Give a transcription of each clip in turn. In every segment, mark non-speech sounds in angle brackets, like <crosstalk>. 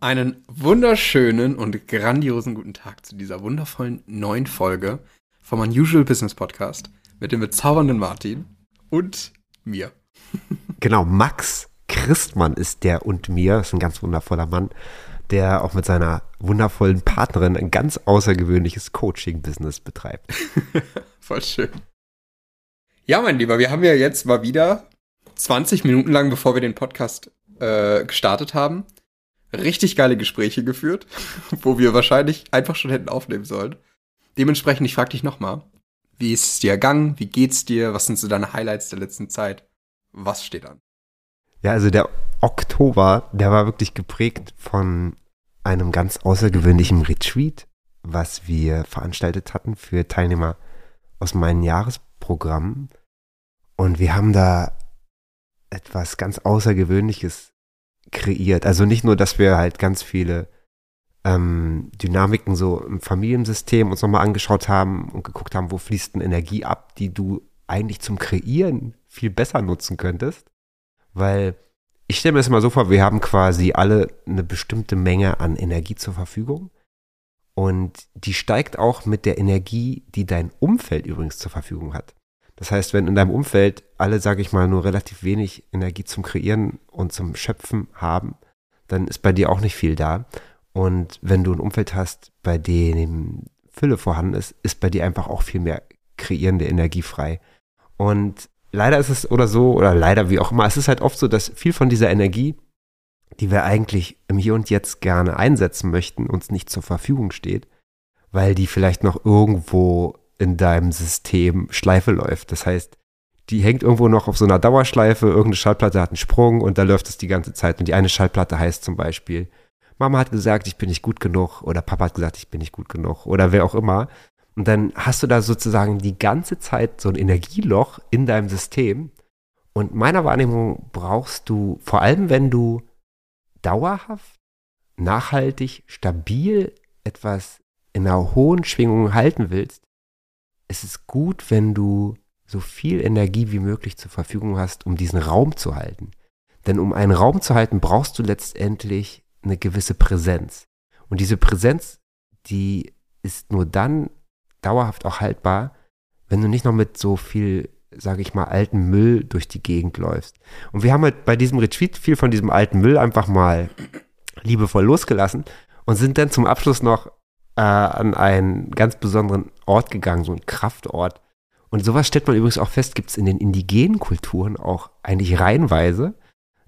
Einen wunderschönen und grandiosen guten Tag zu dieser wundervollen neuen Folge vom Unusual Business Podcast mit dem bezaubernden Martin und mir. <laughs> Genau, Max Christmann ist der und mir, ist ein ganz wundervoller Mann, der auch mit seiner wundervollen Partnerin ein ganz außergewöhnliches Coaching-Business betreibt. <laughs> Voll schön. Ja, mein Lieber, wir haben ja jetzt mal wieder 20 Minuten lang, bevor wir den Podcast äh, gestartet haben, richtig geile Gespräche geführt, <laughs> wo wir wahrscheinlich einfach schon hätten aufnehmen sollen. Dementsprechend, ich frage dich nochmal, wie ist es dir ergangen? Wie geht's dir? Was sind so deine Highlights der letzten Zeit? Was steht an? Ja, also der Oktober, der war wirklich geprägt von einem ganz außergewöhnlichen Retreat, was wir veranstaltet hatten für Teilnehmer aus meinem Jahresprogramm. Und wir haben da etwas ganz Außergewöhnliches kreiert. Also nicht nur, dass wir halt ganz viele ähm, Dynamiken so im Familiensystem uns nochmal angeschaut haben und geguckt haben, wo fließt denn Energie ab, die du eigentlich zum Kreieren viel besser nutzen könntest. Weil ich stelle mir das mal so vor, wir haben quasi alle eine bestimmte Menge an Energie zur Verfügung. Und die steigt auch mit der Energie, die dein Umfeld übrigens zur Verfügung hat. Das heißt, wenn in deinem Umfeld alle, sage ich mal, nur relativ wenig Energie zum Kreieren und zum Schöpfen haben, dann ist bei dir auch nicht viel da. Und wenn du ein Umfeld hast, bei dem Fülle vorhanden ist, ist bei dir einfach auch viel mehr kreierende Energie frei. Und leider ist es oder so, oder leider wie auch immer, es ist halt oft so, dass viel von dieser Energie, die wir eigentlich im Hier und Jetzt gerne einsetzen möchten, uns nicht zur Verfügung steht, weil die vielleicht noch irgendwo in deinem System Schleife läuft. Das heißt, die hängt irgendwo noch auf so einer Dauerschleife, irgendeine Schallplatte hat einen Sprung und da läuft es die ganze Zeit. Und die eine Schallplatte heißt zum Beispiel, Mama hat gesagt, ich bin nicht gut genug oder Papa hat gesagt, ich bin nicht gut genug oder wer auch immer. Und dann hast du da sozusagen die ganze Zeit so ein Energieloch in deinem System. Und meiner Wahrnehmung brauchst du, vor allem wenn du dauerhaft, nachhaltig, stabil etwas in einer hohen Schwingung halten willst, es ist gut, wenn du so viel Energie wie möglich zur Verfügung hast, um diesen Raum zu halten. Denn um einen Raum zu halten, brauchst du letztendlich eine gewisse Präsenz. Und diese Präsenz, die ist nur dann dauerhaft auch haltbar, wenn du nicht noch mit so viel, sage ich mal, alten Müll durch die Gegend läufst. Und wir haben halt bei diesem Retreat viel von diesem alten Müll einfach mal liebevoll losgelassen und sind dann zum Abschluss noch äh, an einen ganz besonderen Ort gegangen, so ein Kraftort. Und sowas stellt man übrigens auch fest, gibt es in den indigenen Kulturen auch eigentlich reihenweise.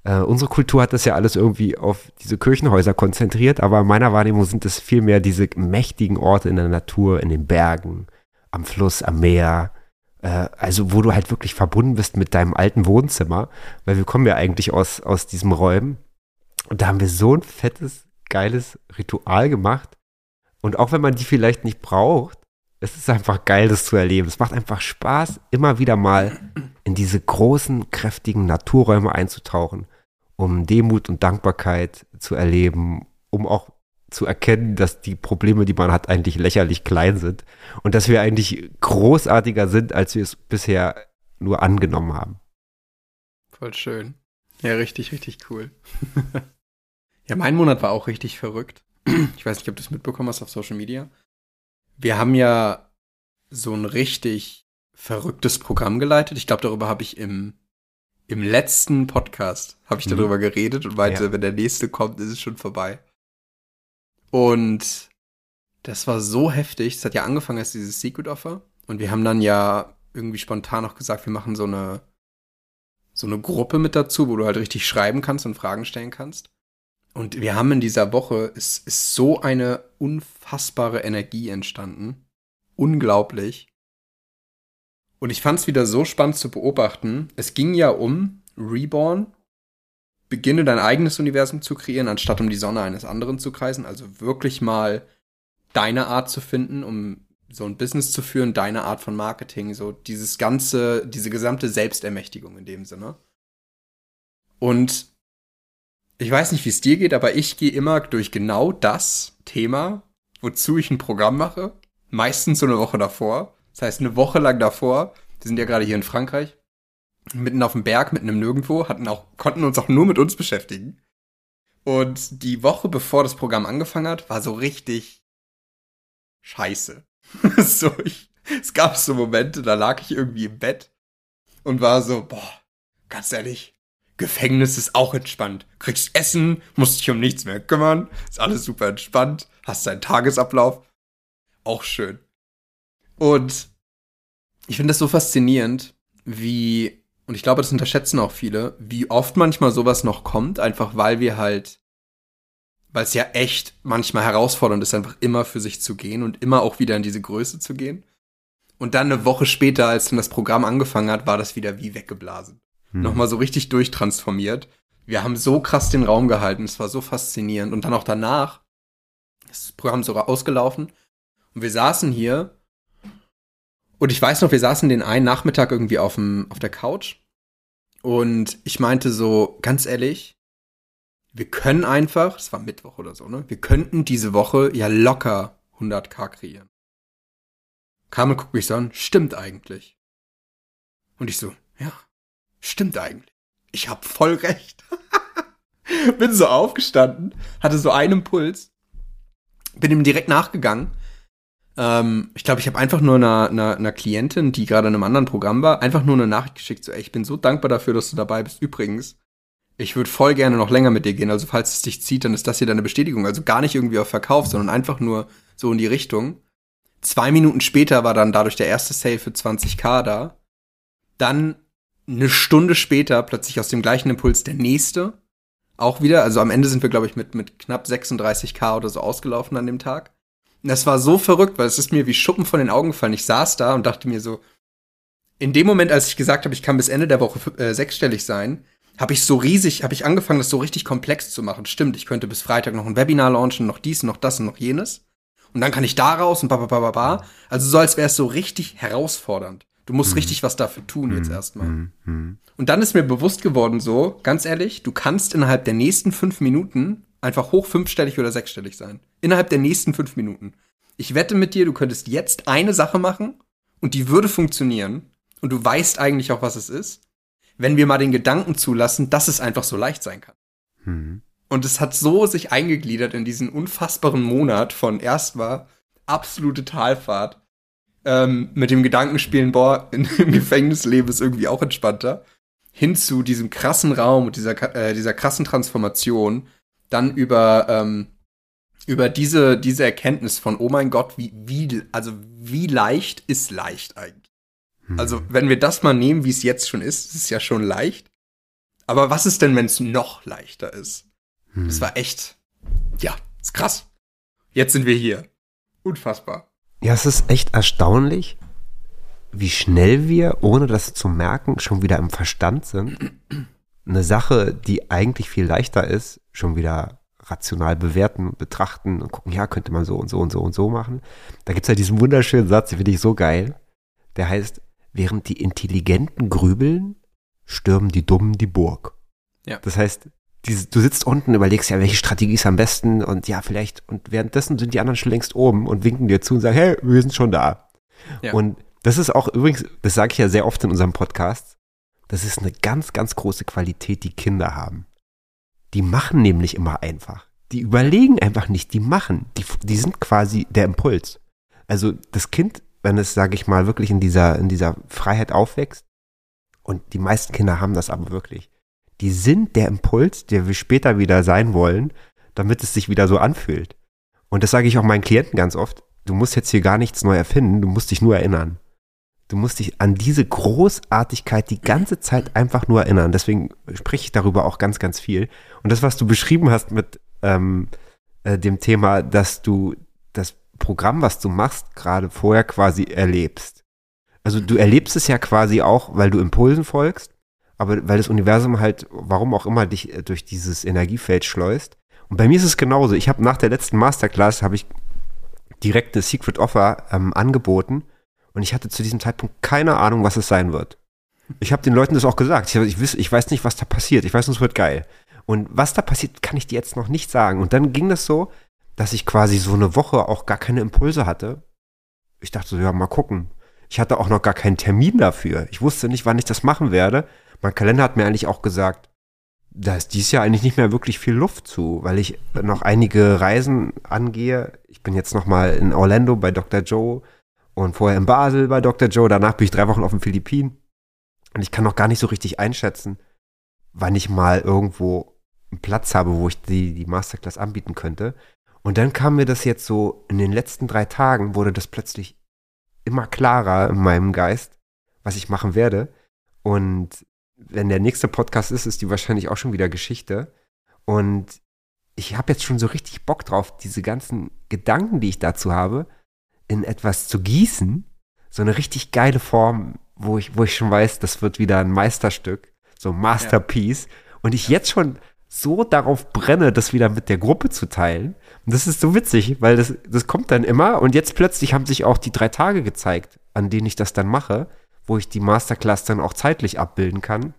Äh, unsere Kultur hat das ja alles irgendwie auf diese Kirchenhäuser konzentriert, aber in meiner Wahrnehmung sind es vielmehr diese mächtigen Orte in der Natur, in den Bergen, am Fluss, am Meer, äh, also wo du halt wirklich verbunden bist mit deinem alten Wohnzimmer, weil wir kommen ja eigentlich aus, aus diesem Räumen. Und da haben wir so ein fettes, geiles Ritual gemacht, und auch wenn man die vielleicht nicht braucht, es ist einfach geil, das zu erleben. Es macht einfach Spaß, immer wieder mal in diese großen, kräftigen Naturräume einzutauchen, um Demut und Dankbarkeit zu erleben, um auch zu erkennen, dass die Probleme, die man hat, eigentlich lächerlich klein sind und dass wir eigentlich großartiger sind, als wir es bisher nur angenommen haben. Voll schön. Ja, richtig, richtig cool. <laughs> ja, mein Monat war auch richtig verrückt. <clears throat> ich weiß nicht, ob du es mitbekommen hast auf Social Media. Wir haben ja so ein richtig verrücktes Programm geleitet. Ich glaube, darüber habe ich im, im letzten Podcast habe ich mhm. darüber geredet und meinte, ja. wenn der nächste kommt, ist es schon vorbei. Und das war so heftig. Es hat ja angefangen als dieses Secret Offer. Und wir haben dann ja irgendwie spontan noch gesagt, wir machen so eine, so eine Gruppe mit dazu, wo du halt richtig schreiben kannst und Fragen stellen kannst. Und wir haben in dieser Woche, es ist so eine unfassbare Energie entstanden. Unglaublich. Und ich fand es wieder so spannend zu beobachten. Es ging ja um Reborn. Beginne dein eigenes Universum zu kreieren, anstatt um die Sonne eines anderen zu kreisen. Also wirklich mal deine Art zu finden, um so ein Business zu führen, deine Art von Marketing, so dieses ganze, diese gesamte Selbstermächtigung in dem Sinne. Und ich weiß nicht, wie es dir geht, aber ich gehe immer durch genau das Thema, wozu ich ein Programm mache. Meistens so eine Woche davor. Das heißt, eine Woche lang davor. Wir sind ja gerade hier in Frankreich. Mitten auf dem Berg, mitten im Nirgendwo, hatten auch, konnten uns auch nur mit uns beschäftigen. Und die Woche, bevor das Programm angefangen hat, war so richtig scheiße. <laughs> so, ich, es gab so Momente, da lag ich irgendwie im Bett und war so, boah, ganz ehrlich, Gefängnis ist auch entspannt. Kriegst Essen, musst dich um nichts mehr kümmern, ist alles super entspannt, hast deinen Tagesablauf. Auch schön. Und ich finde das so faszinierend, wie, und ich glaube, das unterschätzen auch viele, wie oft manchmal sowas noch kommt, einfach weil wir halt, weil es ja echt manchmal herausfordernd ist, einfach immer für sich zu gehen und immer auch wieder in diese Größe zu gehen. Und dann eine Woche später, als dann das Programm angefangen hat, war das wieder wie weggeblasen. Hm. Nochmal so richtig durchtransformiert. Wir haben so krass den Raum gehalten, es war so faszinierend. Und dann auch danach, das Programm sogar ausgelaufen. Und wir saßen hier. Und ich weiß noch, wir saßen den einen Nachmittag irgendwie auf, dem, auf der Couch. Und ich meinte so, ganz ehrlich, wir können einfach, es war Mittwoch oder so, ne? Wir könnten diese Woche ja locker 100k kreieren. Carmen guckt mich so an, stimmt eigentlich. Und ich so, ja, stimmt eigentlich. Ich hab voll recht. <laughs> bin so aufgestanden, hatte so einen Impuls, bin ihm direkt nachgegangen. Ähm, ich glaube, ich habe einfach nur einer, einer, einer Klientin, die gerade in einem anderen Programm war, einfach nur eine Nachricht geschickt, so, ey, ich bin so dankbar dafür, dass du dabei bist. Übrigens, ich würde voll gerne noch länger mit dir gehen. Also falls es dich zieht, dann ist das hier deine Bestätigung. Also gar nicht irgendwie auf Verkauf, sondern einfach nur so in die Richtung. Zwei Minuten später war dann dadurch der erste Sale für 20k da. Dann eine Stunde später plötzlich aus dem gleichen Impuls der nächste. Auch wieder. Also am Ende sind wir, glaube ich, mit, mit knapp 36k oder so ausgelaufen an dem Tag. Und das war so verrückt, weil es ist mir wie Schuppen von den Augen gefallen. Ich saß da und dachte mir so, in dem Moment, als ich gesagt habe, ich kann bis Ende der Woche äh, sechsstellig sein, habe ich so riesig, habe ich angefangen, das so richtig komplex zu machen. Stimmt, ich könnte bis Freitag noch ein Webinar launchen, noch dies, noch das und noch jenes und dann kann ich da raus und ba, ba, ba, ba, ba. Also so, als wäre es so richtig herausfordernd. Du musst mhm. richtig was dafür tun jetzt mhm. erstmal. Mhm. Und dann ist mir bewusst geworden, so, ganz ehrlich, du kannst innerhalb der nächsten fünf Minuten einfach hoch fünfstellig oder sechsstellig sein. Innerhalb der nächsten fünf Minuten. Ich wette mit dir, du könntest jetzt eine Sache machen und die würde funktionieren. Und du weißt eigentlich auch, was es ist, wenn wir mal den Gedanken zulassen, dass es einfach so leicht sein kann. Mhm. Und es hat so sich eingegliedert in diesen unfassbaren Monat von erst war absolute Talfahrt ähm, mit dem Gedankenspielen, boah, <laughs> in, im Gefängnisleben ist irgendwie auch entspannter, hin zu diesem krassen Raum und dieser, äh, dieser krassen Transformation, dann über, ähm, über diese, diese Erkenntnis von, oh mein Gott, wie, wie, also wie leicht ist leicht eigentlich? Hm. Also, wenn wir das mal nehmen, wie es jetzt schon ist, ist es ja schon leicht. Aber was ist denn, wenn es noch leichter ist? Hm. Das war echt, ja, ist krass. Jetzt sind wir hier. Unfassbar. Ja, es ist echt erstaunlich, wie schnell wir, ohne das zu merken, schon wieder im Verstand sind. Eine Sache, die eigentlich viel leichter ist, schon wieder rational bewerten, betrachten und gucken, ja, könnte man so und so und so und so machen. Da gibt es ja diesen wunderschönen Satz, den finde ich so geil. Der heißt, während die Intelligenten grübeln, stürmen die Dummen die Burg. Ja. Das heißt, diese, du sitzt unten, überlegst ja, welche Strategie ist am besten und ja, vielleicht, und währenddessen sind die anderen schon längst oben und winken dir zu und sagen, hey, wir sind schon da. Ja. Und das ist auch übrigens, das sage ich ja sehr oft in unserem Podcast, das ist eine ganz, ganz große Qualität, die Kinder haben. Die machen nämlich immer einfach. Die überlegen einfach nicht, die machen. Die, die sind quasi der Impuls. Also das Kind, wenn es, sage ich mal, wirklich in dieser, in dieser Freiheit aufwächst, und die meisten Kinder haben das aber wirklich, die sind der Impuls, der wir später wieder sein wollen, damit es sich wieder so anfühlt. Und das sage ich auch meinen Klienten ganz oft. Du musst jetzt hier gar nichts neu erfinden, du musst dich nur erinnern. Du musst dich an diese Großartigkeit die ganze Zeit einfach nur erinnern. Deswegen spreche ich darüber auch ganz, ganz viel. Und das, was du beschrieben hast mit ähm, äh, dem Thema, dass du das Programm, was du machst, gerade vorher quasi erlebst. Also du erlebst es ja quasi auch, weil du Impulsen folgst aber weil das Universum halt, warum auch immer, dich äh, durch dieses Energiefeld schleust. Und bei mir ist es genauso. Ich habe nach der letzten Masterclass habe ich direkt eine Secret Offer ähm, angeboten und ich hatte zu diesem Zeitpunkt keine Ahnung, was es sein wird. Ich habe den Leuten das auch gesagt. Ich, ich, weiß, ich weiß nicht, was da passiert. Ich weiß nur, es wird geil. Und was da passiert, kann ich dir jetzt noch nicht sagen. Und dann ging das so, dass ich quasi so eine Woche auch gar keine Impulse hatte. Ich dachte so, ja, mal gucken. Ich hatte auch noch gar keinen Termin dafür. Ich wusste nicht, wann ich das machen werde. Mein Kalender hat mir eigentlich auch gesagt, da ist dies Jahr eigentlich nicht mehr wirklich viel Luft zu, weil ich noch einige Reisen angehe. Ich bin jetzt noch mal in Orlando bei Dr. Joe und vorher in Basel bei Dr. Joe. Danach bin ich drei Wochen auf den Philippinen. Und ich kann noch gar nicht so richtig einschätzen, wann ich mal irgendwo einen Platz habe, wo ich die, die Masterclass anbieten könnte. Und dann kam mir das jetzt so, in den letzten drei Tagen wurde das plötzlich immer klarer in meinem Geist, was ich machen werde. Und wenn der nächste Podcast ist, ist die wahrscheinlich auch schon wieder Geschichte. Und ich habe jetzt schon so richtig Bock drauf, diese ganzen Gedanken, die ich dazu habe, in etwas zu gießen. So eine richtig geile Form, wo ich, wo ich schon weiß, das wird wieder ein Meisterstück, so ein Masterpiece. Ja. Und ich jetzt schon so darauf brenne, das wieder mit der Gruppe zu teilen. Und das ist so witzig, weil das, das kommt dann immer und jetzt plötzlich haben sich auch die drei Tage gezeigt, an denen ich das dann mache, wo ich die Masterclass dann auch zeitlich abbilden kann.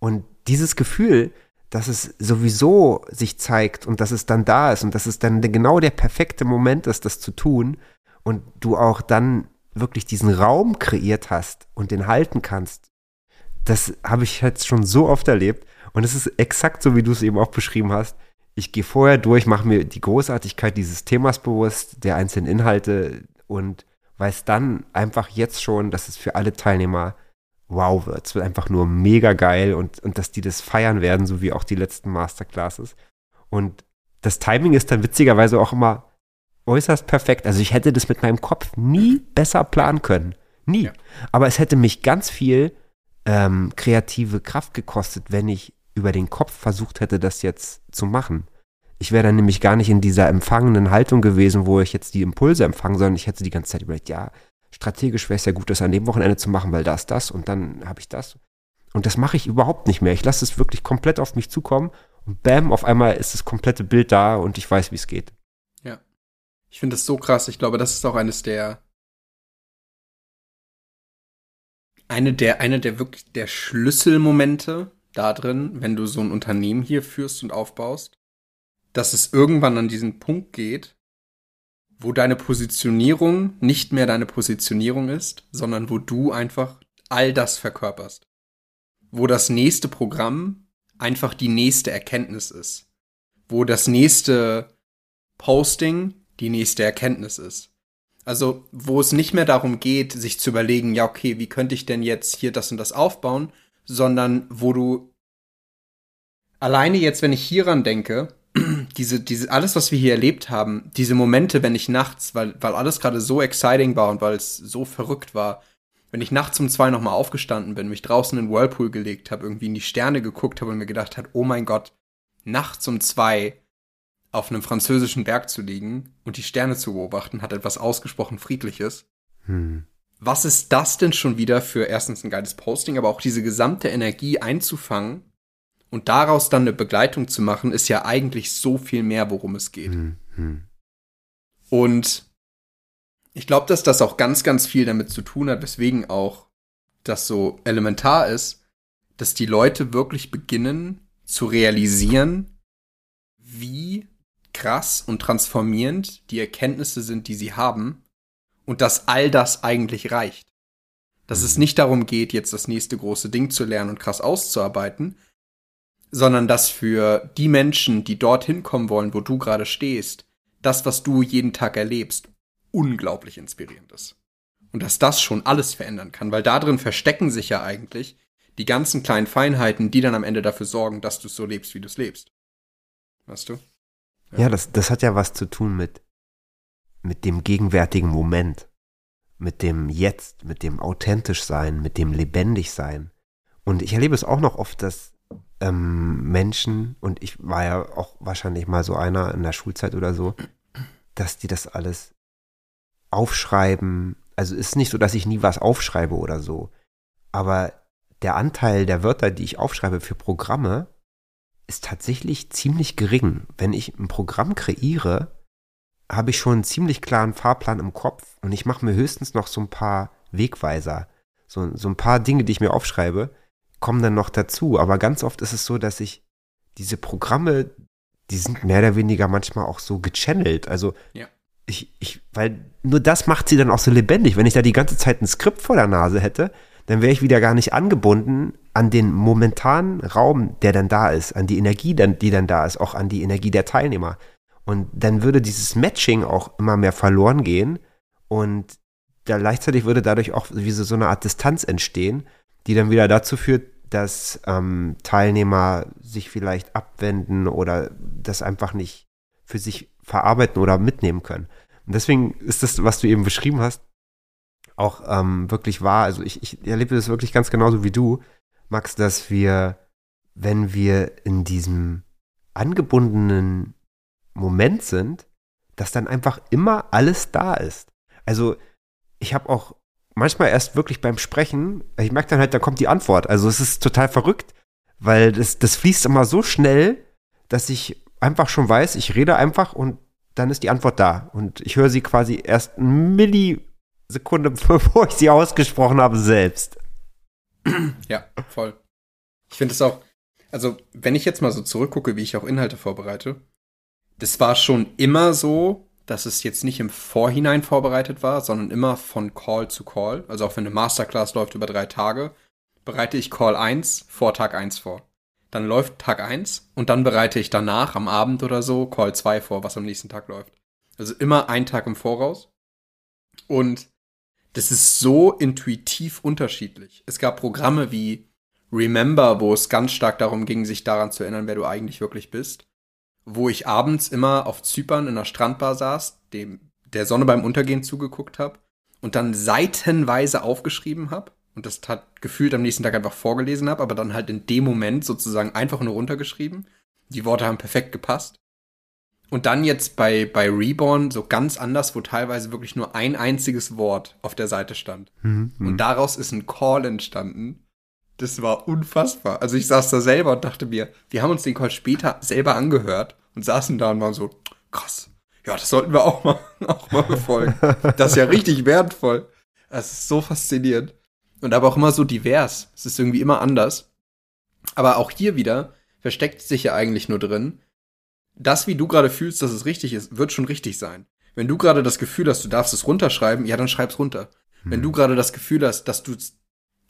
Und dieses Gefühl, dass es sowieso sich zeigt und dass es dann da ist und dass es dann genau der perfekte Moment ist, das zu tun und du auch dann wirklich diesen Raum kreiert hast und den halten kannst, das habe ich jetzt schon so oft erlebt und es ist exakt so, wie du es eben auch beschrieben hast. Ich gehe vorher durch, mache mir die Großartigkeit dieses Themas bewusst, der einzelnen Inhalte und weiß dann einfach jetzt schon, dass es für alle Teilnehmer wow wird. Es wird einfach nur mega geil und, und dass die das feiern werden, so wie auch die letzten Masterclasses. Und das Timing ist dann witzigerweise auch immer äußerst perfekt. Also ich hätte das mit meinem Kopf nie besser planen können. Nie. Ja. Aber es hätte mich ganz viel ähm, kreative Kraft gekostet, wenn ich über den Kopf versucht hätte, das jetzt zu machen. Ich wäre dann nämlich gar nicht in dieser empfangenen Haltung gewesen, wo ich jetzt die Impulse empfange, sondern ich hätte die ganze Zeit überlegt, ja, strategisch wäre es ja gut, das an dem Wochenende zu machen, weil das, das und dann habe ich das. Und das mache ich überhaupt nicht mehr. Ich lasse es wirklich komplett auf mich zukommen und bam, auf einmal ist das komplette Bild da und ich weiß, wie es geht. Ja. Ich finde das so krass. Ich glaube, das ist auch eines der eine der eine der wirklich der Schlüsselmomente da drin, wenn du so ein Unternehmen hier führst und aufbaust, dass es irgendwann an diesen Punkt geht, wo deine Positionierung nicht mehr deine Positionierung ist, sondern wo du einfach all das verkörperst. Wo das nächste Programm einfach die nächste Erkenntnis ist. Wo das nächste Posting die nächste Erkenntnis ist. Also, wo es nicht mehr darum geht, sich zu überlegen, ja, okay, wie könnte ich denn jetzt hier das und das aufbauen, sondern wo du alleine jetzt, wenn ich hieran denke, diese, diese, alles, was wir hier erlebt haben, diese Momente, wenn ich nachts, weil, weil alles gerade so exciting war und weil es so verrückt war, wenn ich nachts um zwei nochmal aufgestanden bin, mich draußen in den Whirlpool gelegt habe, irgendwie in die Sterne geguckt habe und mir gedacht hat, oh mein Gott, nachts um zwei auf einem französischen Berg zu liegen und die Sterne zu beobachten, hat etwas ausgesprochen Friedliches. Hm. Was ist das denn schon wieder für erstens ein geiles Posting, aber auch diese gesamte Energie einzufangen und daraus dann eine Begleitung zu machen, ist ja eigentlich so viel mehr, worum es geht. Mhm. Und ich glaube, dass das auch ganz, ganz viel damit zu tun hat, weswegen auch das so elementar ist, dass die Leute wirklich beginnen zu realisieren, wie krass und transformierend die Erkenntnisse sind, die sie haben und dass all das eigentlich reicht. Dass mhm. es nicht darum geht, jetzt das nächste große Ding zu lernen und krass auszuarbeiten, sondern dass für die Menschen, die dorthin kommen wollen, wo du gerade stehst, das, was du jeden Tag erlebst, unglaublich inspirierend ist. Und dass das schon alles verändern kann, weil da drin verstecken sich ja eigentlich die ganzen kleinen Feinheiten, die dann am Ende dafür sorgen, dass du so lebst, wie du es lebst. Weißt du? Ja, ja das, das hat ja was zu tun mit, mit dem gegenwärtigen Moment, mit dem Jetzt, mit dem authentisch sein, mit dem lebendig sein. Und ich erlebe es auch noch oft, dass ähm, Menschen, und ich war ja auch wahrscheinlich mal so einer in der Schulzeit oder so, dass die das alles aufschreiben. Also ist nicht so, dass ich nie was aufschreibe oder so. Aber der Anteil der Wörter, die ich aufschreibe für Programme, ist tatsächlich ziemlich gering. Wenn ich ein Programm kreiere, habe ich schon einen ziemlich klaren Fahrplan im Kopf und ich mache mir höchstens noch so ein paar Wegweiser. So, so ein paar Dinge, die ich mir aufschreibe kommen dann noch dazu. Aber ganz oft ist es so, dass ich diese Programme, die sind mehr oder weniger manchmal auch so gechannelt. Also ja. ich, ich, weil nur das macht sie dann auch so lebendig. Wenn ich da die ganze Zeit ein Skript vor der Nase hätte, dann wäre ich wieder gar nicht angebunden an den momentanen Raum, der dann da ist, an die Energie, die dann da ist, auch an die Energie der Teilnehmer. Und dann würde dieses Matching auch immer mehr verloren gehen und da gleichzeitig würde dadurch auch wie so, so eine Art Distanz entstehen, die dann wieder dazu führt, dass ähm, Teilnehmer sich vielleicht abwenden oder das einfach nicht für sich verarbeiten oder mitnehmen können. Und deswegen ist das, was du eben beschrieben hast, auch ähm, wirklich wahr. Also ich, ich erlebe das wirklich ganz genauso wie du, Max, dass wir, wenn wir in diesem angebundenen Moment sind, dass dann einfach immer alles da ist. Also ich habe auch manchmal erst wirklich beim Sprechen, ich merke dann halt, da kommt die Antwort. Also es ist total verrückt, weil das, das fließt immer so schnell, dass ich einfach schon weiß, ich rede einfach und dann ist die Antwort da. Und ich höre sie quasi erst eine Millisekunde, <laughs> bevor ich sie ausgesprochen habe, selbst. Ja, voll. Ich finde es auch, also wenn ich jetzt mal so zurückgucke, wie ich auch Inhalte vorbereite, das war schon immer so, dass es jetzt nicht im Vorhinein vorbereitet war, sondern immer von Call zu Call. Also auch wenn eine Masterclass läuft über drei Tage, bereite ich Call 1 vor Tag 1 vor. Dann läuft Tag 1 und dann bereite ich danach am Abend oder so Call 2 vor, was am nächsten Tag läuft. Also immer ein Tag im Voraus. Und das ist so intuitiv unterschiedlich. Es gab Programme wie Remember, wo es ganz stark darum ging, sich daran zu erinnern, wer du eigentlich wirklich bist wo ich abends immer auf Zypern in der Strandbar saß, dem der Sonne beim Untergehen zugeguckt habe und dann seitenweise aufgeschrieben habe und das hat gefühlt am nächsten Tag einfach vorgelesen habe, aber dann halt in dem Moment sozusagen einfach nur runtergeschrieben. Die Worte haben perfekt gepasst. Und dann jetzt bei, bei Reborn so ganz anders, wo teilweise wirklich nur ein einziges Wort auf der Seite stand. Mhm. Und daraus ist ein Call entstanden, das war unfassbar. Also ich saß da selber und dachte mir, wir haben uns den Call später selber angehört und saßen da und waren so, krass. Ja, das sollten wir auch mal, <laughs> auch mal befolgen. Das ist ja richtig wertvoll. Das ist so faszinierend. Und aber auch immer so divers. Es ist irgendwie immer anders. Aber auch hier wieder versteckt sich ja eigentlich nur drin, das, wie du gerade fühlst, dass es richtig ist, wird schon richtig sein. Wenn du gerade das Gefühl hast, du darfst es runterschreiben, ja, dann schreib's runter. Hm. Wenn du gerade das Gefühl hast, dass du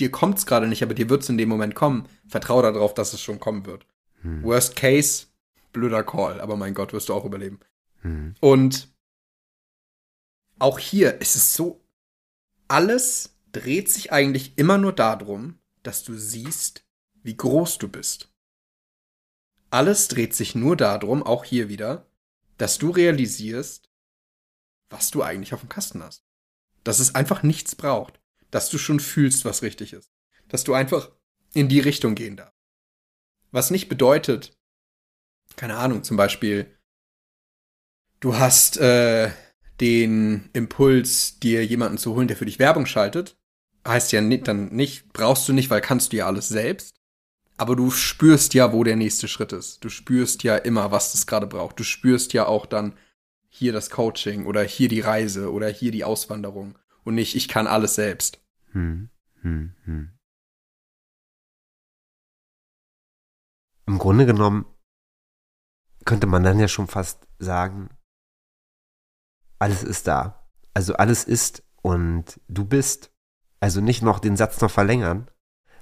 dir kommt's gerade nicht, aber dir wird's in dem Moment kommen. Vertrau darauf, dass es schon kommen wird. Hm. Worst case, blöder Call, aber mein Gott, wirst du auch überleben. Hm. Und auch hier ist es so, alles dreht sich eigentlich immer nur darum, dass du siehst, wie groß du bist. Alles dreht sich nur darum, auch hier wieder, dass du realisierst, was du eigentlich auf dem Kasten hast. Dass es einfach nichts braucht dass du schon fühlst, was richtig ist. Dass du einfach in die Richtung gehen darfst. Was nicht bedeutet, keine Ahnung, zum Beispiel, du hast äh, den Impuls, dir jemanden zu holen, der für dich Werbung schaltet. Heißt ja nicht, dann nicht, brauchst du nicht, weil kannst du ja alles selbst. Aber du spürst ja, wo der nächste Schritt ist. Du spürst ja immer, was das gerade braucht. Du spürst ja auch dann hier das Coaching oder hier die Reise oder hier die Auswanderung und nicht, ich kann alles selbst. Hm, hm, hm. Im Grunde genommen könnte man dann ja schon fast sagen, alles ist da. Also alles ist und du bist. Also nicht noch den Satz noch verlängern.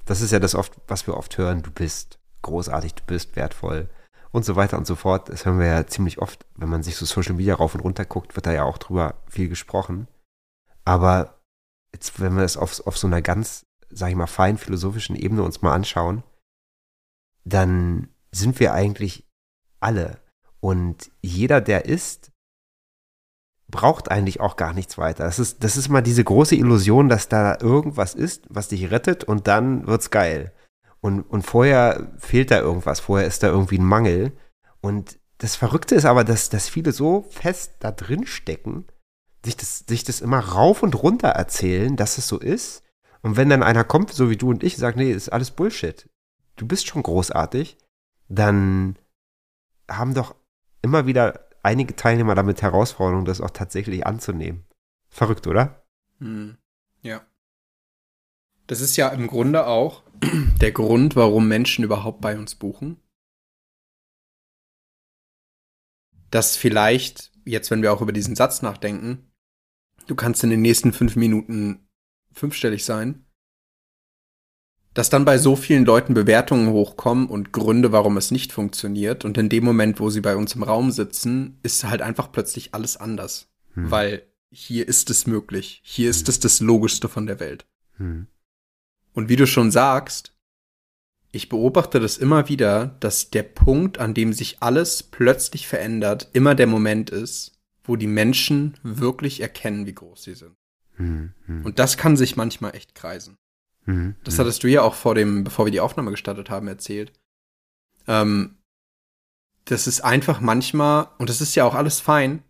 Das ist ja das oft, was wir oft hören. Du bist großartig, du bist wertvoll und so weiter und so fort. Das hören wir ja ziemlich oft, wenn man sich so Social Media rauf und runter guckt, wird da ja auch drüber viel gesprochen. Aber jetzt, wenn wir das auf, auf so einer ganz, sag ich mal, fein philosophischen Ebene uns mal anschauen, dann sind wir eigentlich alle. Und jeder, der ist, braucht eigentlich auch gar nichts weiter. Das ist, das ist mal diese große Illusion, dass da irgendwas ist, was dich rettet und dann wird's geil. Und, und vorher fehlt da irgendwas, vorher ist da irgendwie ein Mangel. Und das Verrückte ist aber, dass, dass viele so fest da drin stecken, sich das, sich das immer rauf und runter erzählen, dass es so ist. Und wenn dann einer kommt, so wie du und ich, sagt, nee, ist alles Bullshit. Du bist schon großartig, dann haben doch immer wieder einige Teilnehmer damit Herausforderungen, das auch tatsächlich anzunehmen. Verrückt, oder? Hm. Ja. Das ist ja im Grunde auch <clears throat> der Grund, warum Menschen überhaupt bei uns buchen. Dass vielleicht, jetzt wenn wir auch über diesen Satz nachdenken, du kannst in den nächsten fünf Minuten fünfstellig sein. dass dann bei so vielen Leuten Bewertungen hochkommen und Gründe, warum es nicht funktioniert. Und in dem Moment, wo sie bei uns im Raum sitzen, ist halt einfach plötzlich alles anders. Hm. Weil hier ist es möglich. Hier ist hm. es das Logischste von der Welt. Hm. Und wie du schon sagst, ich beobachte das immer wieder, dass der Punkt, an dem sich alles plötzlich verändert, immer der Moment ist, wo die Menschen wirklich erkennen, wie groß sie sind. Hm, hm. Und das kann sich manchmal echt kreisen. Hm, das hm. hattest du ja auch vor dem, bevor wir die Aufnahme gestartet haben, erzählt. Ähm, das ist einfach manchmal, und das ist ja auch alles fein,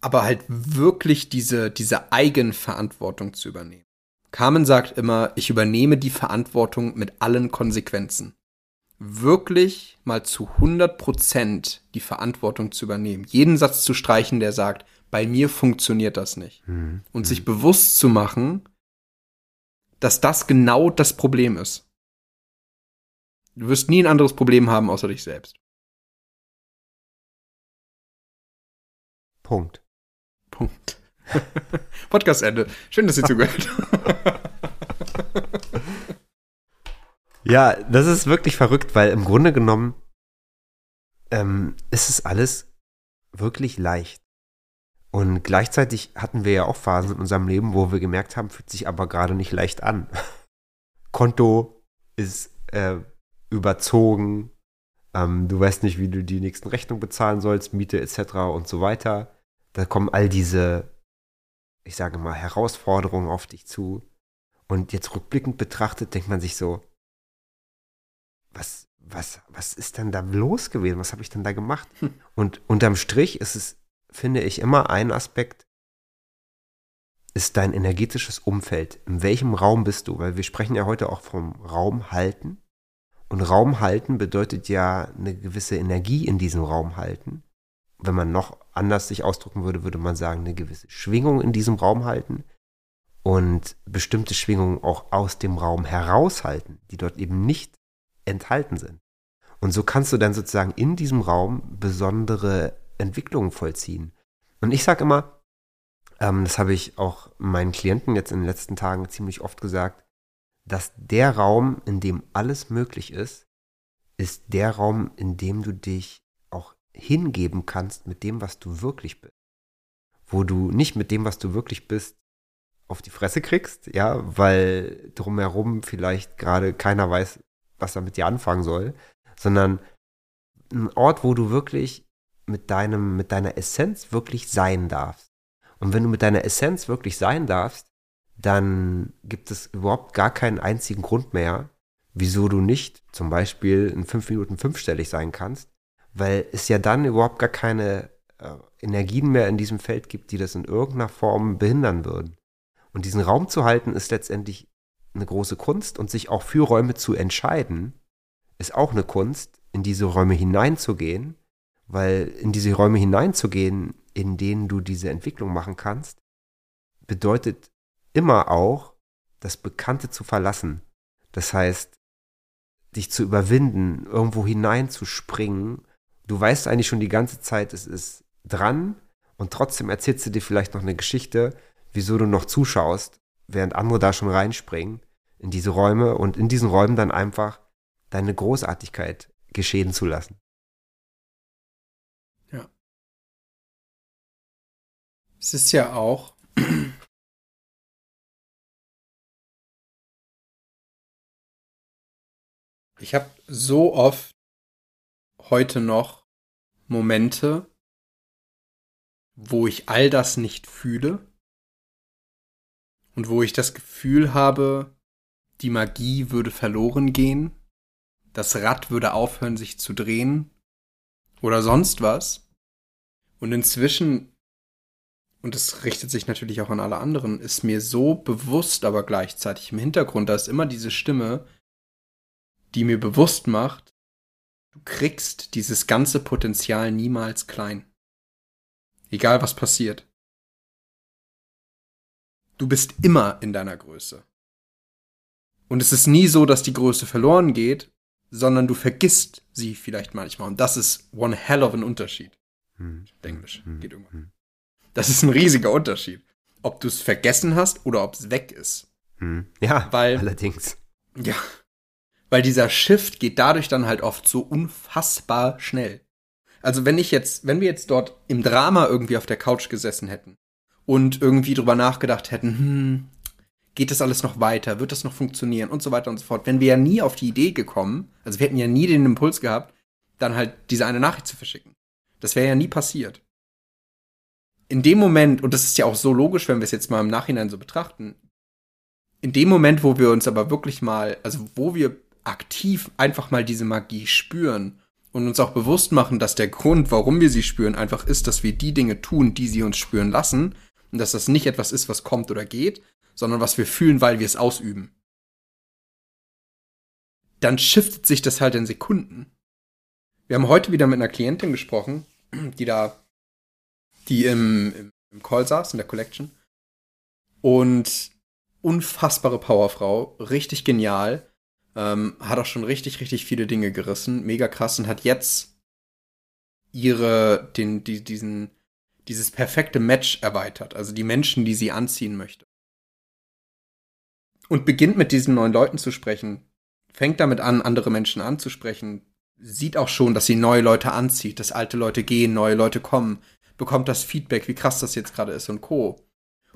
aber halt wirklich diese, diese Eigenverantwortung zu übernehmen. Carmen sagt immer, ich übernehme die Verantwortung mit allen Konsequenzen. Wirklich mal zu 100 Prozent die Verantwortung zu übernehmen. Jeden Satz zu streichen, der sagt, bei mir funktioniert das nicht. Mhm. Und sich bewusst zu machen, dass das genau das Problem ist. Du wirst nie ein anderes Problem haben außer dich selbst. Punkt. Punkt. <laughs> Podcast Ende. Schön, dass ihr zugehört. <laughs> ja, das ist wirklich verrückt, weil im Grunde genommen ähm, ist es alles wirklich leicht. Und gleichzeitig hatten wir ja auch Phasen in unserem Leben, wo wir gemerkt haben, fühlt sich aber gerade nicht leicht an. <laughs> Konto ist äh, überzogen, ähm, du weißt nicht, wie du die nächsten Rechnungen bezahlen sollst, Miete etc. und so weiter. Da kommen all diese ich sage mal, Herausforderungen auf dich zu. Und jetzt rückblickend betrachtet, denkt man sich so, was, was, was ist denn da los gewesen? Was habe ich denn da gemacht? <laughs> Und unterm Strich ist es, finde ich, immer ein Aspekt, ist dein energetisches Umfeld. In welchem Raum bist du? Weil wir sprechen ja heute auch vom Raum halten. Und Raum halten bedeutet ja eine gewisse Energie in diesem Raum halten wenn man noch anders sich ausdrücken würde, würde man sagen, eine gewisse Schwingung in diesem Raum halten und bestimmte Schwingungen auch aus dem Raum heraushalten, die dort eben nicht enthalten sind. Und so kannst du dann sozusagen in diesem Raum besondere Entwicklungen vollziehen. Und ich sage immer, ähm, das habe ich auch meinen Klienten jetzt in den letzten Tagen ziemlich oft gesagt, dass der Raum, in dem alles möglich ist, ist der Raum, in dem du dich hingeben kannst mit dem, was du wirklich bist. Wo du nicht mit dem, was du wirklich bist, auf die Fresse kriegst, ja, weil drumherum vielleicht gerade keiner weiß, was er mit dir anfangen soll, sondern ein Ort, wo du wirklich mit deinem, mit deiner Essenz wirklich sein darfst. Und wenn du mit deiner Essenz wirklich sein darfst, dann gibt es überhaupt gar keinen einzigen Grund mehr, wieso du nicht zum Beispiel in fünf Minuten fünfstellig sein kannst, weil es ja dann überhaupt gar keine äh, Energien mehr in diesem Feld gibt, die das in irgendeiner Form behindern würden. Und diesen Raum zu halten, ist letztendlich eine große Kunst und sich auch für Räume zu entscheiden, ist auch eine Kunst, in diese Räume hineinzugehen, weil in diese Räume hineinzugehen, in denen du diese Entwicklung machen kannst, bedeutet immer auch, das Bekannte zu verlassen. Das heißt, dich zu überwinden, irgendwo hineinzuspringen du weißt eigentlich schon die ganze Zeit, es ist dran und trotzdem erzählst du dir vielleicht noch eine Geschichte, wieso du noch zuschaust, während andere da schon reinspringen in diese Räume und in diesen Räumen dann einfach deine Großartigkeit geschehen zu lassen. Ja. Es ist ja auch <clears throat> Ich habe so oft heute noch Momente, wo ich all das nicht fühle und wo ich das Gefühl habe, die Magie würde verloren gehen, das Rad würde aufhören sich zu drehen oder sonst was. Und inzwischen, und das richtet sich natürlich auch an alle anderen, ist mir so bewusst, aber gleichzeitig im Hintergrund, da ist immer diese Stimme, die mir bewusst macht, Du kriegst dieses ganze Potenzial niemals klein. Egal was passiert. Du bist immer in deiner Größe. Und es ist nie so, dass die Größe verloren geht, sondern du vergisst sie vielleicht manchmal. Und das ist one hell of an Unterschied. Hm. Englisch hm. geht irgendwann. Hm. Das ist ein riesiger Unterschied. Ob du es vergessen hast oder ob es weg ist. Hm. Ja, Weil- allerdings. Ja. Weil dieser Shift geht dadurch dann halt oft so unfassbar schnell. Also wenn ich jetzt, wenn wir jetzt dort im Drama irgendwie auf der Couch gesessen hätten und irgendwie drüber nachgedacht hätten, hm, geht das alles noch weiter, wird das noch funktionieren und so weiter und so fort, wenn wir ja nie auf die Idee gekommen, also wir hätten ja nie den Impuls gehabt, dann halt diese eine Nachricht zu verschicken. Das wäre ja nie passiert. In dem Moment, und das ist ja auch so logisch, wenn wir es jetzt mal im Nachhinein so betrachten, in dem Moment, wo wir uns aber wirklich mal, also wo wir aktiv einfach mal diese Magie spüren und uns auch bewusst machen, dass der Grund, warum wir sie spüren, einfach ist, dass wir die Dinge tun, die sie uns spüren lassen und dass das nicht etwas ist, was kommt oder geht, sondern was wir fühlen, weil wir es ausüben. Dann shiftet sich das halt in Sekunden. Wir haben heute wieder mit einer Klientin gesprochen, die da, die im, im, Call saß, in der Collection. Und unfassbare Powerfrau, richtig genial, ähm, hat auch schon richtig, richtig viele Dinge gerissen, mega krass und hat jetzt ihre, den, die, diesen, dieses perfekte Match erweitert, also die Menschen, die sie anziehen möchte. Und beginnt mit diesen neuen Leuten zu sprechen, fängt damit an, andere Menschen anzusprechen, sieht auch schon, dass sie neue Leute anzieht, dass alte Leute gehen, neue Leute kommen, bekommt das Feedback, wie krass das jetzt gerade ist und Co.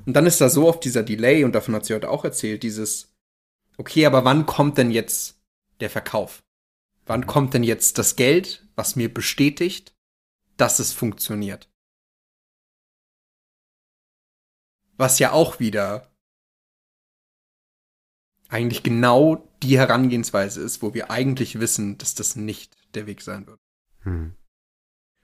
Und dann ist da so oft dieser Delay, und davon hat sie heute auch erzählt, dieses, okay, aber wann kommt denn jetzt der Verkauf? Wann kommt denn jetzt das Geld, was mir bestätigt, dass es funktioniert? Was ja auch wieder eigentlich genau die Herangehensweise ist, wo wir eigentlich wissen, dass das nicht der Weg sein wird. Hm.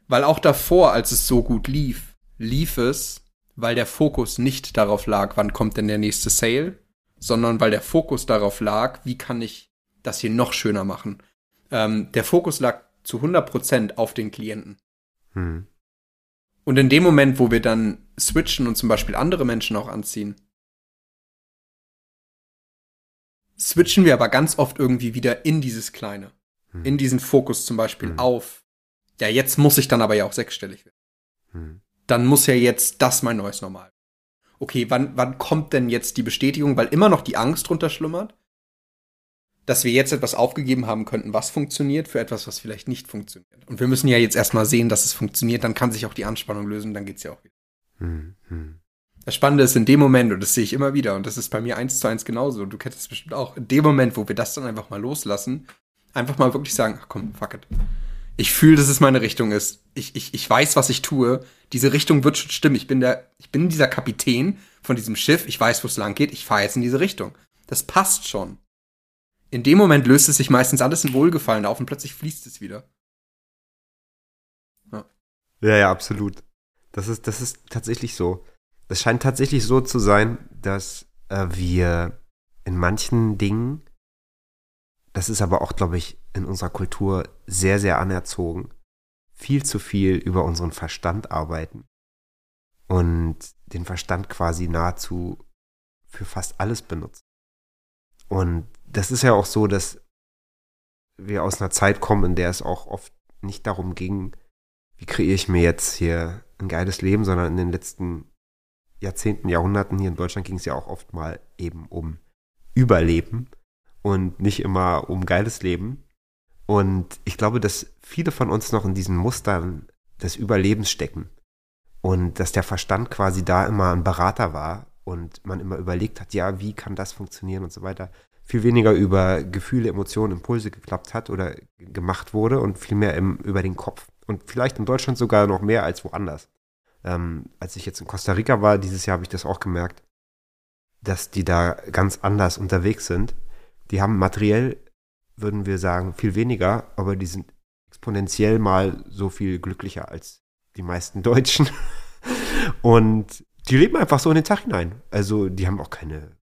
Weil auch davor, als es so gut lief, lief es, weil der Fokus nicht darauf lag, wann kommt denn der nächste Sale, sondern weil der Fokus darauf lag, wie kann ich das hier noch schöner machen. Ähm, der Fokus lag zu 100% auf den Klienten. Hm. Und in dem Moment, wo wir dann switchen und zum Beispiel andere Menschen auch anziehen, switchen wir aber ganz oft irgendwie wieder in dieses Kleine. Hm. In diesen Fokus zum Beispiel Hm. auf, ja, jetzt muss ich dann aber ja auch sechsstellig werden. Hm. Dann muss ja jetzt das mein neues Normal. Okay, wann, wann kommt denn jetzt die Bestätigung, weil immer noch die Angst drunter schlummert, dass wir jetzt etwas aufgegeben haben könnten, was funktioniert, für etwas, was vielleicht nicht funktioniert. Und wir müssen ja jetzt erstmal sehen, dass es funktioniert, dann kann sich auch die Anspannung lösen, dann geht's ja auch wieder. Hm. Hm. Das Spannende ist in dem Moment, und das sehe ich immer wieder, und das ist bei mir eins zu eins genauso, und du kennst es bestimmt auch, in dem Moment, wo wir das dann einfach mal loslassen, einfach mal wirklich sagen, ach komm, fuck it. Ich fühle, dass es meine Richtung ist. Ich, ich, ich weiß, was ich tue. Diese Richtung wird schon stimmen. Ich bin der, ich bin dieser Kapitän von diesem Schiff. Ich weiß, wo es lang geht. Ich fahre jetzt in diese Richtung. Das passt schon. In dem Moment löst es sich meistens alles in Wohlgefallen auf und plötzlich fließt es wieder. Ja, ja, absolut. Das ist, das ist tatsächlich so. Das scheint tatsächlich so zu sein, dass äh, wir in manchen Dingen, das ist aber auch, glaube ich, in unserer Kultur sehr, sehr anerzogen, viel zu viel über unseren Verstand arbeiten und den Verstand quasi nahezu für fast alles benutzen. Und das ist ja auch so, dass wir aus einer Zeit kommen, in der es auch oft nicht darum ging, wie kreiere ich mir jetzt hier ein geiles Leben, sondern in den letzten Jahrzehnten, Jahrhunderten hier in Deutschland ging es ja auch oft mal eben um Überleben und nicht immer um geiles Leben. Und ich glaube, dass viele von uns noch in diesen Mustern des Überlebens stecken und dass der Verstand quasi da immer ein Berater war und man immer überlegt hat, ja, wie kann das funktionieren und so weiter. Viel weniger über Gefühle, Emotionen, Impulse geklappt hat oder gemacht wurde und viel mehr über den Kopf. Und vielleicht in Deutschland sogar noch mehr als woanders. Ähm, als ich jetzt in Costa Rica war, dieses Jahr habe ich das auch gemerkt, dass die da ganz anders unterwegs sind. Die haben materiell, würden wir sagen, viel weniger, aber die sind exponentiell mal so viel glücklicher als die meisten <laughs> Deutschen. Und die leben einfach so in den Tag hinein. Also die haben auch keine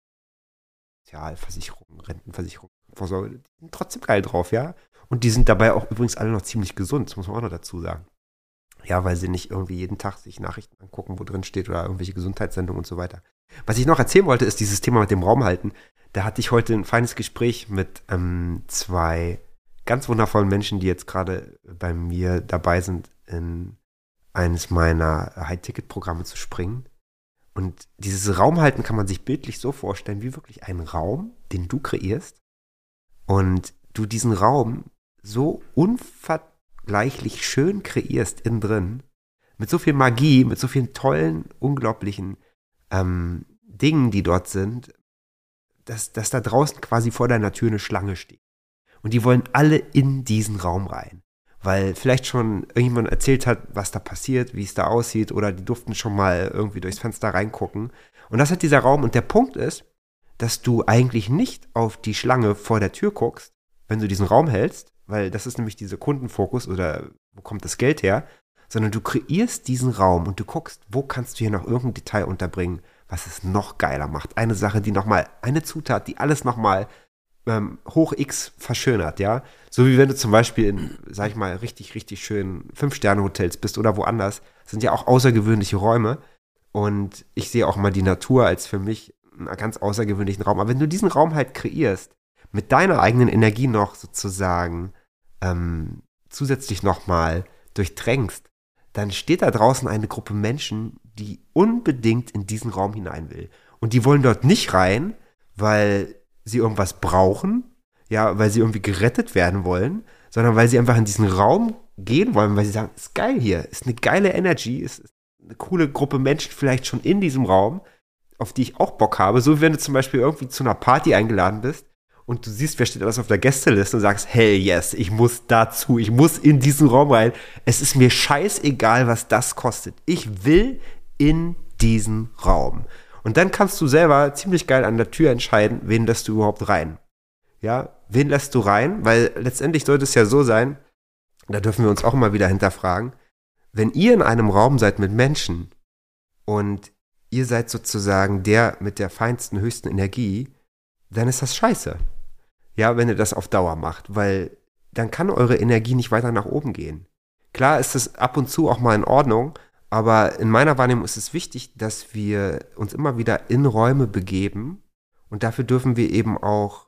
Sozialversicherung, Rentenversicherung, Vorsorge. Die sind trotzdem geil drauf, ja. Und die sind dabei auch übrigens alle noch ziemlich gesund, das muss man auch noch dazu sagen. Ja, weil sie nicht irgendwie jeden Tag sich Nachrichten angucken, wo drin steht oder irgendwelche Gesundheitssendungen und so weiter. Was ich noch erzählen wollte, ist dieses Thema mit dem Raumhalten. Da hatte ich heute ein feines Gespräch mit ähm, zwei ganz wundervollen Menschen, die jetzt gerade bei mir dabei sind, in eines meiner High-Ticket-Programme zu springen. Und dieses Raumhalten kann man sich bildlich so vorstellen, wie wirklich ein Raum, den du kreierst. Und du diesen Raum so unvergleichlich schön kreierst innen drin, mit so viel Magie, mit so vielen tollen, unglaublichen ähm, Dingen, die dort sind, dass, dass da draußen quasi vor deiner Tür eine Schlange steht. Und die wollen alle in diesen Raum rein. Weil vielleicht schon irgendjemand erzählt hat, was da passiert, wie es da aussieht, oder die durften schon mal irgendwie durchs Fenster reingucken. Und das hat dieser Raum. Und der Punkt ist, dass du eigentlich nicht auf die Schlange vor der Tür guckst, wenn du diesen Raum hältst, weil das ist nämlich dieser Kundenfokus oder wo kommt das Geld her, sondern du kreierst diesen Raum und du guckst, wo kannst du hier noch irgendein Detail unterbringen, was es noch geiler macht. Eine Sache, die nochmal, eine Zutat, die alles nochmal ähm, hoch X verschönert, ja. So wie wenn du zum Beispiel in, sag ich mal, richtig, richtig schönen Fünf-Sterne-Hotels bist oder woanders, sind ja auch außergewöhnliche Räume. Und ich sehe auch mal die Natur als für mich einen ganz außergewöhnlichen Raum. Aber wenn du diesen Raum halt kreierst, mit deiner eigenen Energie noch sozusagen ähm, zusätzlich nochmal durchdrängst, dann steht da draußen eine Gruppe Menschen, die unbedingt in diesen Raum hinein will. Und die wollen dort nicht rein, weil sie irgendwas brauchen, ja, weil sie irgendwie gerettet werden wollen, sondern weil sie einfach in diesen Raum gehen wollen, weil sie sagen, ist geil hier, ist eine geile Energy, ist eine coole Gruppe Menschen vielleicht schon in diesem Raum, auf die ich auch Bock habe. So wie wenn du zum Beispiel irgendwie zu einer Party eingeladen bist und du siehst, wer steht alles auf der Gästeliste und sagst, hell yes, ich muss dazu, ich muss in diesen Raum rein. Es ist mir scheißegal, was das kostet. Ich will in diesen Raum. Und dann kannst du selber ziemlich geil an der Tür entscheiden, wen lässt du überhaupt rein. Ja, wen lässt du rein? Weil letztendlich sollte es ja so sein, da dürfen wir uns auch immer wieder hinterfragen, wenn ihr in einem Raum seid mit Menschen und ihr seid sozusagen der mit der feinsten, höchsten Energie, dann ist das scheiße ja, wenn ihr das auf Dauer macht, weil dann kann eure Energie nicht weiter nach oben gehen. Klar ist es ab und zu auch mal in Ordnung, aber in meiner Wahrnehmung ist es wichtig, dass wir uns immer wieder in Räume begeben und dafür dürfen wir eben auch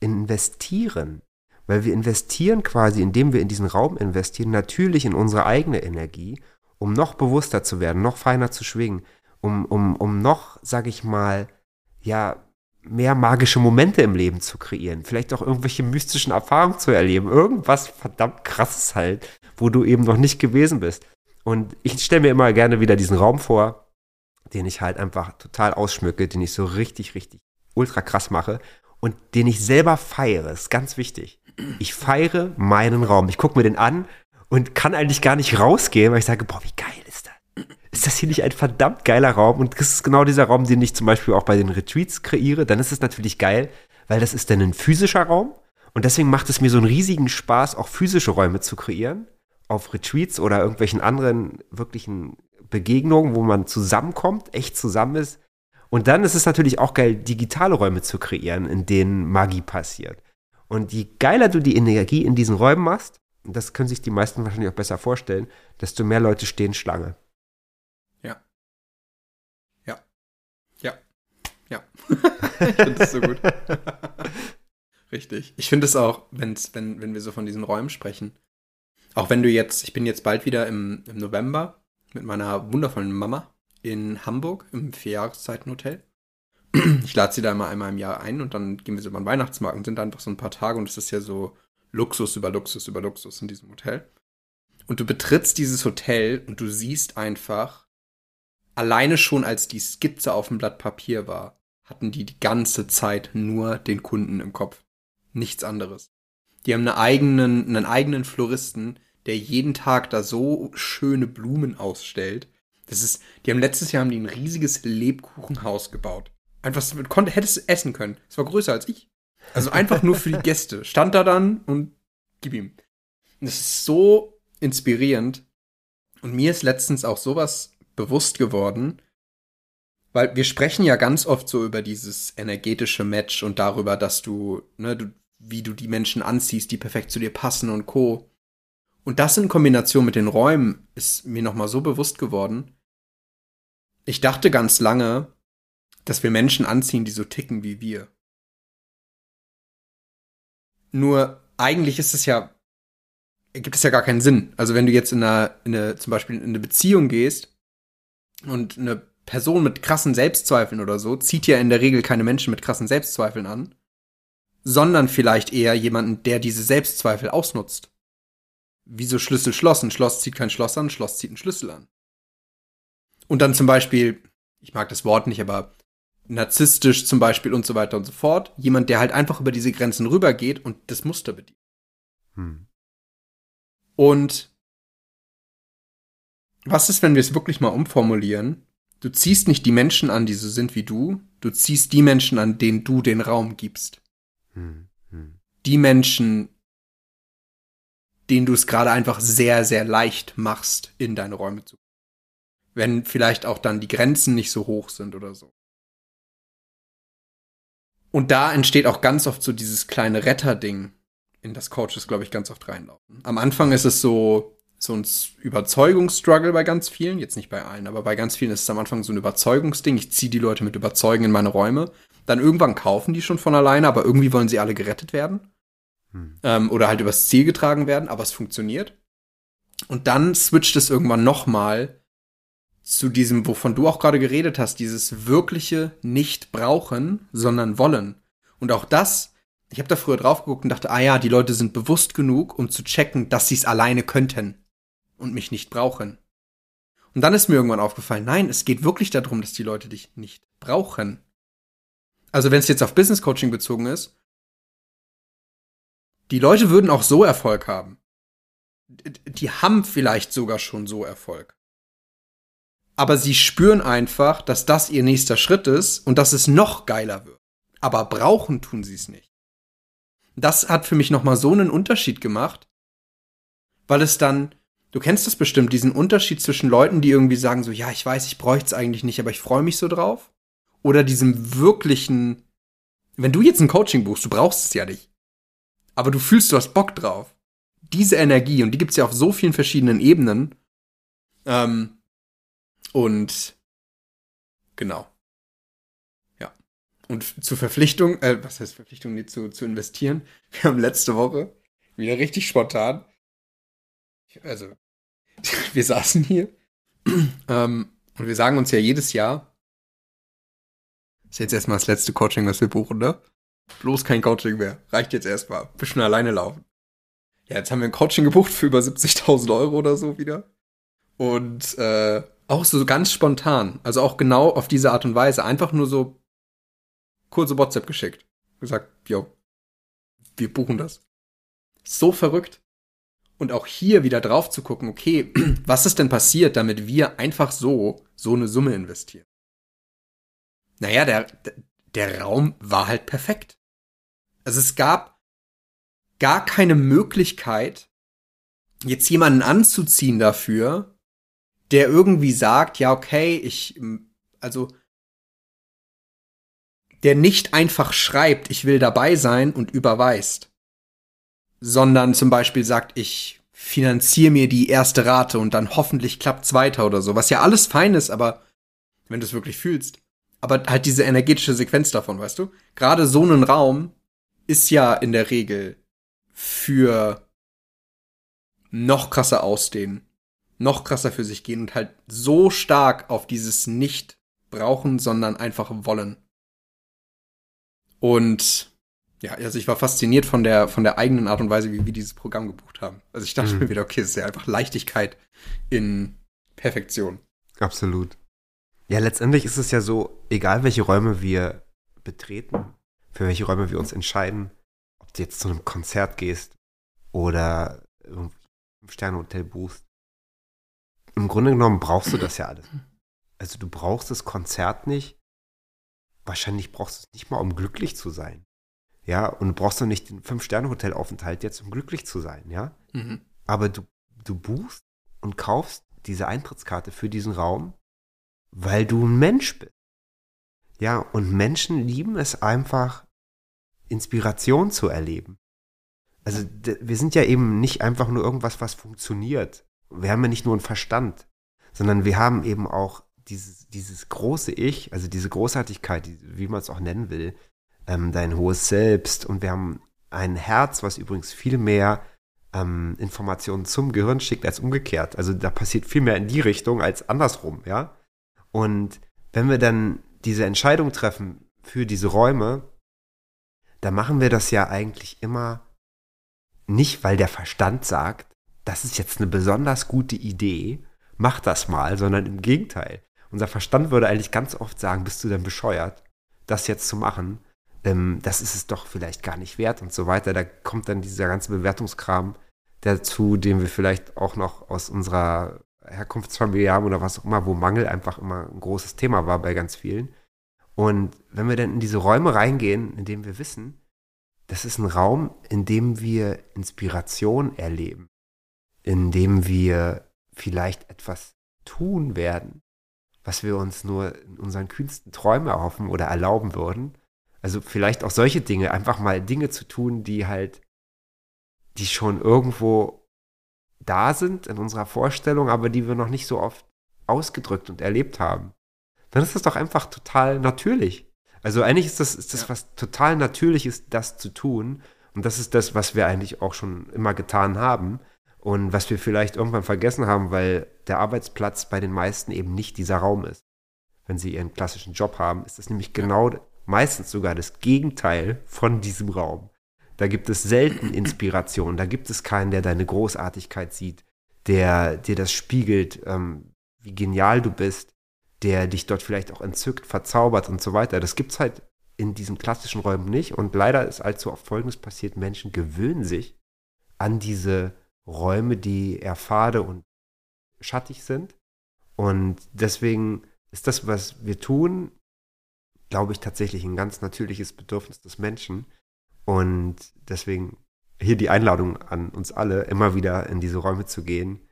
investieren. Weil wir investieren quasi, indem wir in diesen Raum investieren, natürlich in unsere eigene Energie, um noch bewusster zu werden, noch feiner zu schwingen, um, um, um noch, sag ich mal, ja, mehr magische Momente im Leben zu kreieren, vielleicht auch irgendwelche mystischen Erfahrungen zu erleben, irgendwas verdammt krasses halt, wo du eben noch nicht gewesen bist. Und ich stelle mir immer gerne wieder diesen Raum vor, den ich halt einfach total ausschmücke, den ich so richtig, richtig ultra krass mache und den ich selber feiere. ist ganz wichtig. Ich feiere meinen Raum. Ich gucke mir den an und kann eigentlich gar nicht rausgehen, weil ich sage, boah, wie geil ist das? hier nicht ein verdammt geiler Raum? Und das ist genau dieser Raum, den ich zum Beispiel auch bei den Retreats kreiere. Dann ist es natürlich geil, weil das ist dann ein physischer Raum. Und deswegen macht es mir so einen riesigen Spaß, auch physische Räume zu kreieren. Auf Retreats oder irgendwelchen anderen wirklichen Begegnungen, wo man zusammenkommt, echt zusammen ist. Und dann ist es natürlich auch geil, digitale Räume zu kreieren, in denen Magie passiert. Und je geiler du die Energie in diesen Räumen machst, und das können sich die meisten wahrscheinlich auch besser vorstellen, desto mehr Leute stehen Schlange. Ich finde das so gut. <laughs> Richtig. Ich finde es auch, wenn's, wenn, wenn wir so von diesen Räumen sprechen. Auch wenn du jetzt, ich bin jetzt bald wieder im, im November mit meiner wundervollen Mama in Hamburg im Vierjahreszeitenhotel. Ich lade sie da immer einmal im Jahr ein und dann gehen wir so über den Weihnachtsmarkt und sind da einfach so ein paar Tage und es ist ja so Luxus über Luxus über Luxus in diesem Hotel. Und du betrittst dieses Hotel und du siehst einfach, alleine schon als die Skizze auf dem Blatt Papier war, hatten die die ganze Zeit nur den Kunden im Kopf. Nichts anderes. Die haben einen eigenen, einen eigenen Floristen, der jeden Tag da so schöne Blumen ausstellt. Das ist, die haben letztes Jahr haben die ein riesiges Lebkuchenhaus gebaut. Einfach, konnte, hättest essen können. Es war größer als ich. Also einfach nur für die Gäste. Stand da dann und gib ihm. das ist so inspirierend. Und mir ist letztens auch sowas bewusst geworden, weil wir sprechen ja ganz oft so über dieses energetische Match und darüber, dass du, ne, du, wie du die Menschen anziehst, die perfekt zu dir passen und co. Und das in Kombination mit den Räumen ist mir nochmal so bewusst geworden. Ich dachte ganz lange, dass wir Menschen anziehen, die so ticken wie wir. Nur eigentlich ist es ja, gibt es ja gar keinen Sinn. Also wenn du jetzt in einer, in eine, zum Beispiel in eine Beziehung gehst und eine Person mit krassen Selbstzweifeln oder so zieht ja in der Regel keine Menschen mit krassen Selbstzweifeln an, sondern vielleicht eher jemanden, der diese Selbstzweifel ausnutzt. Wie so Schlüssel Schloss. Ein Schloss zieht kein Schloss an, ein Schloss zieht einen Schlüssel an. Und dann zum Beispiel, ich mag das Wort nicht, aber narzisstisch zum Beispiel und so weiter und so fort. Jemand, der halt einfach über diese Grenzen rübergeht und das Muster bedient. Hm. Und was ist, wenn wir es wirklich mal umformulieren? Du ziehst nicht die Menschen an, die so sind wie du, du ziehst die Menschen an, denen du den Raum gibst. Hm. Hm. Die Menschen, denen du es gerade einfach sehr, sehr leicht machst, in deine Räume zu. Wenn vielleicht auch dann die Grenzen nicht so hoch sind oder so. Und da entsteht auch ganz oft so dieses kleine Retterding, in das Coaches, glaube ich, ganz oft reinlaufen. Am Anfang ist es so, so ein Überzeugungsstruggle bei ganz vielen, jetzt nicht bei allen, aber bei ganz vielen ist es am Anfang so ein Überzeugungsding. Ich ziehe die Leute mit Überzeugen in meine Räume. Dann irgendwann kaufen die schon von alleine, aber irgendwie wollen sie alle gerettet werden. Hm. Ähm, oder halt übers Ziel getragen werden, aber es funktioniert. Und dann switcht es irgendwann nochmal zu diesem, wovon du auch gerade geredet hast, dieses wirkliche nicht brauchen, sondern wollen. Und auch das, ich habe da früher drauf geguckt und dachte, ah ja, die Leute sind bewusst genug, um zu checken, dass sie es alleine könnten und mich nicht brauchen. Und dann ist mir irgendwann aufgefallen, nein, es geht wirklich darum, dass die Leute dich nicht brauchen. Also wenn es jetzt auf Business Coaching bezogen ist, die Leute würden auch so Erfolg haben. Die haben vielleicht sogar schon so Erfolg aber sie spüren einfach, dass das ihr nächster Schritt ist und dass es noch geiler wird. Aber brauchen tun sie es nicht. Das hat für mich nochmal so einen Unterschied gemacht, weil es dann, du kennst das bestimmt, diesen Unterschied zwischen Leuten, die irgendwie sagen so, ja, ich weiß, ich bräuchte es eigentlich nicht, aber ich freue mich so drauf. Oder diesem wirklichen, wenn du jetzt ein Coaching buchst, du brauchst es ja nicht. Aber du fühlst, du hast Bock drauf. Diese Energie, und die gibt's ja auf so vielen verschiedenen Ebenen, ähm, und genau. Ja. Und zur Verpflichtung, äh, was heißt Verpflichtung, nee, zu, zu investieren. Wir haben letzte Woche wieder richtig spontan. Also, <laughs> wir saßen hier ähm, und wir sagen uns ja jedes Jahr, ist jetzt erstmal das letzte Coaching, was wir buchen, ne? Bloß kein Coaching mehr. Reicht jetzt erstmal. Bisschen alleine laufen. Ja, jetzt haben wir ein Coaching gebucht für über 70.000 Euro oder so wieder. Und äh, auch so ganz spontan. Also auch genau auf diese Art und Weise. Einfach nur so kurze WhatsApp geschickt. Gesagt, yo, wir buchen das. So verrückt. Und auch hier wieder drauf zu gucken, okay, <clears throat> was ist denn passiert, damit wir einfach so, so eine Summe investieren? Naja, der, der Raum war halt perfekt. Also es gab gar keine Möglichkeit, jetzt jemanden anzuziehen dafür, der irgendwie sagt, ja, okay, ich, also, der nicht einfach schreibt, ich will dabei sein und überweist, sondern zum Beispiel sagt, ich finanziere mir die erste Rate und dann hoffentlich klappt's weiter oder so, was ja alles fein ist, aber wenn du es wirklich fühlst. Aber halt diese energetische Sequenz davon, weißt du? Gerade so ein Raum ist ja in der Regel für noch krasser ausdehnen noch krasser für sich gehen und halt so stark auf dieses nicht brauchen, sondern einfach wollen. Und ja, also ich war fasziniert von der, von der eigenen Art und Weise, wie wir dieses Programm gebucht haben. Also ich dachte mhm. mir wieder, okay, es ist ja einfach Leichtigkeit in Perfektion. Absolut. Ja, letztendlich ist es ja so, egal welche Räume wir betreten, für welche Räume wir uns entscheiden, ob du jetzt zu einem Konzert gehst oder ein Sterne-Hotel buchst, im Grunde genommen brauchst du das ja alles. Also du brauchst das Konzert nicht. Wahrscheinlich brauchst du es nicht mal, um glücklich zu sein. Ja, und du brauchst doch nicht den Fünf-Sterne-Hotelaufenthalt jetzt, um glücklich zu sein, ja. Mhm. Aber du, du buchst und kaufst diese Eintrittskarte für diesen Raum, weil du ein Mensch bist. Ja, und Menschen lieben es einfach, Inspiration zu erleben. Also wir sind ja eben nicht einfach nur irgendwas, was funktioniert, wir haben ja nicht nur einen Verstand, sondern wir haben eben auch dieses, dieses große Ich, also diese Großartigkeit, wie man es auch nennen will, ähm, dein hohes Selbst und wir haben ein Herz, was übrigens viel mehr ähm, Informationen zum Gehirn schickt als umgekehrt. Also da passiert viel mehr in die Richtung als andersrum, ja. Und wenn wir dann diese Entscheidung treffen für diese Räume, dann machen wir das ja eigentlich immer nicht, weil der Verstand sagt, das ist jetzt eine besonders gute Idee, mach das mal, sondern im Gegenteil. Unser Verstand würde eigentlich ganz oft sagen, bist du denn bescheuert, das jetzt zu machen? Ähm, das ist es doch vielleicht gar nicht wert und so weiter. Da kommt dann dieser ganze Bewertungskram dazu, den wir vielleicht auch noch aus unserer Herkunftsfamilie haben oder was auch immer, wo Mangel einfach immer ein großes Thema war bei ganz vielen. Und wenn wir dann in diese Räume reingehen, in denen wir wissen, das ist ein Raum, in dem wir Inspiration erleben, in dem wir vielleicht etwas tun werden, was wir uns nur in unseren kühnsten Träumen erhoffen oder erlauben würden. Also vielleicht auch solche Dinge, einfach mal Dinge zu tun, die halt, die schon irgendwo da sind in unserer Vorstellung, aber die wir noch nicht so oft ausgedrückt und erlebt haben. Dann ist das doch einfach total natürlich. Also eigentlich ist das, ist das ja. was total Natürliches, das zu tun. Und das ist das, was wir eigentlich auch schon immer getan haben. Und was wir vielleicht irgendwann vergessen haben, weil der Arbeitsplatz bei den meisten eben nicht dieser Raum ist. Wenn sie ihren klassischen Job haben, ist das nämlich genau meistens sogar das Gegenteil von diesem Raum. Da gibt es selten Inspiration. Da gibt es keinen, der deine Großartigkeit sieht, der dir das spiegelt, ähm, wie genial du bist, der dich dort vielleicht auch entzückt, verzaubert und so weiter. Das gibt es halt in diesen klassischen Räumen nicht. Und leider ist allzu oft Folgendes passiert. Menschen gewöhnen sich an diese Räume, die eher fade und schattig sind. Und deswegen ist das, was wir tun, glaube ich, tatsächlich ein ganz natürliches Bedürfnis des Menschen. Und deswegen hier die Einladung an uns alle, immer wieder in diese Räume zu gehen,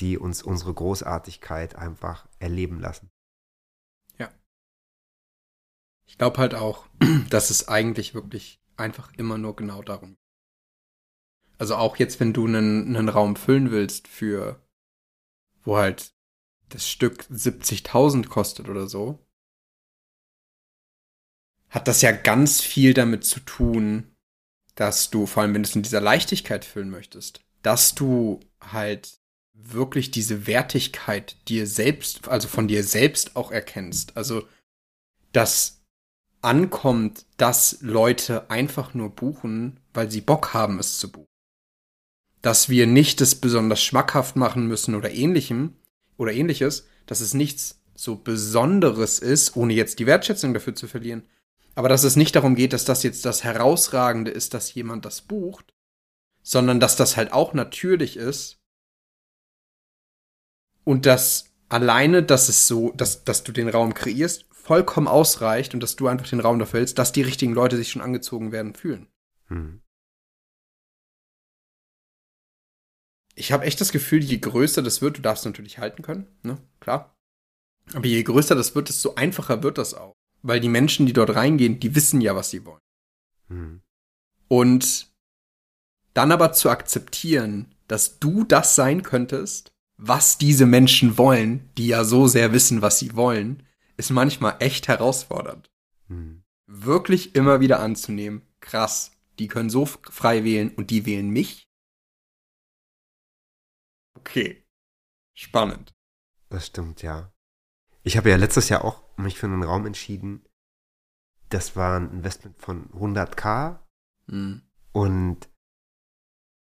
die uns unsere Großartigkeit einfach erleben lassen. Ja. Ich glaube halt auch, <clears throat> dass es eigentlich wirklich einfach immer nur genau darum geht. Also auch jetzt, wenn du einen, einen Raum füllen willst für, wo halt das Stück 70.000 kostet oder so, hat das ja ganz viel damit zu tun, dass du, vor allem wenn du es in dieser Leichtigkeit füllen möchtest, dass du halt wirklich diese Wertigkeit dir selbst, also von dir selbst auch erkennst. Also, dass ankommt, dass Leute einfach nur buchen, weil sie Bock haben, es zu buchen. Dass wir nicht es besonders schmackhaft machen müssen oder ähnlichem oder ähnliches, dass es nichts so Besonderes ist, ohne jetzt die Wertschätzung dafür zu verlieren, aber dass es nicht darum geht, dass das jetzt das Herausragende ist, dass jemand das bucht, sondern dass das halt auch natürlich ist und dass alleine, dass es so, dass, dass du den Raum kreierst, vollkommen ausreicht und dass du einfach den Raum dafür hältst, dass die richtigen Leute sich schon angezogen werden fühlen. Hm. Ich habe echt das Gefühl, je größer das wird, du darfst natürlich halten können, ne? Klar. Aber je größer das wird, desto einfacher wird das auch. Weil die Menschen, die dort reingehen, die wissen ja, was sie wollen. Hm. Und dann aber zu akzeptieren, dass du das sein könntest, was diese Menschen wollen, die ja so sehr wissen, was sie wollen, ist manchmal echt herausfordernd. Hm. Wirklich immer wieder anzunehmen, krass, die können so frei wählen und die wählen mich. Okay. Spannend. Das stimmt, ja. Ich habe ja letztes Jahr auch mich für einen Raum entschieden. Das war ein Investment von 100k. Mhm. Und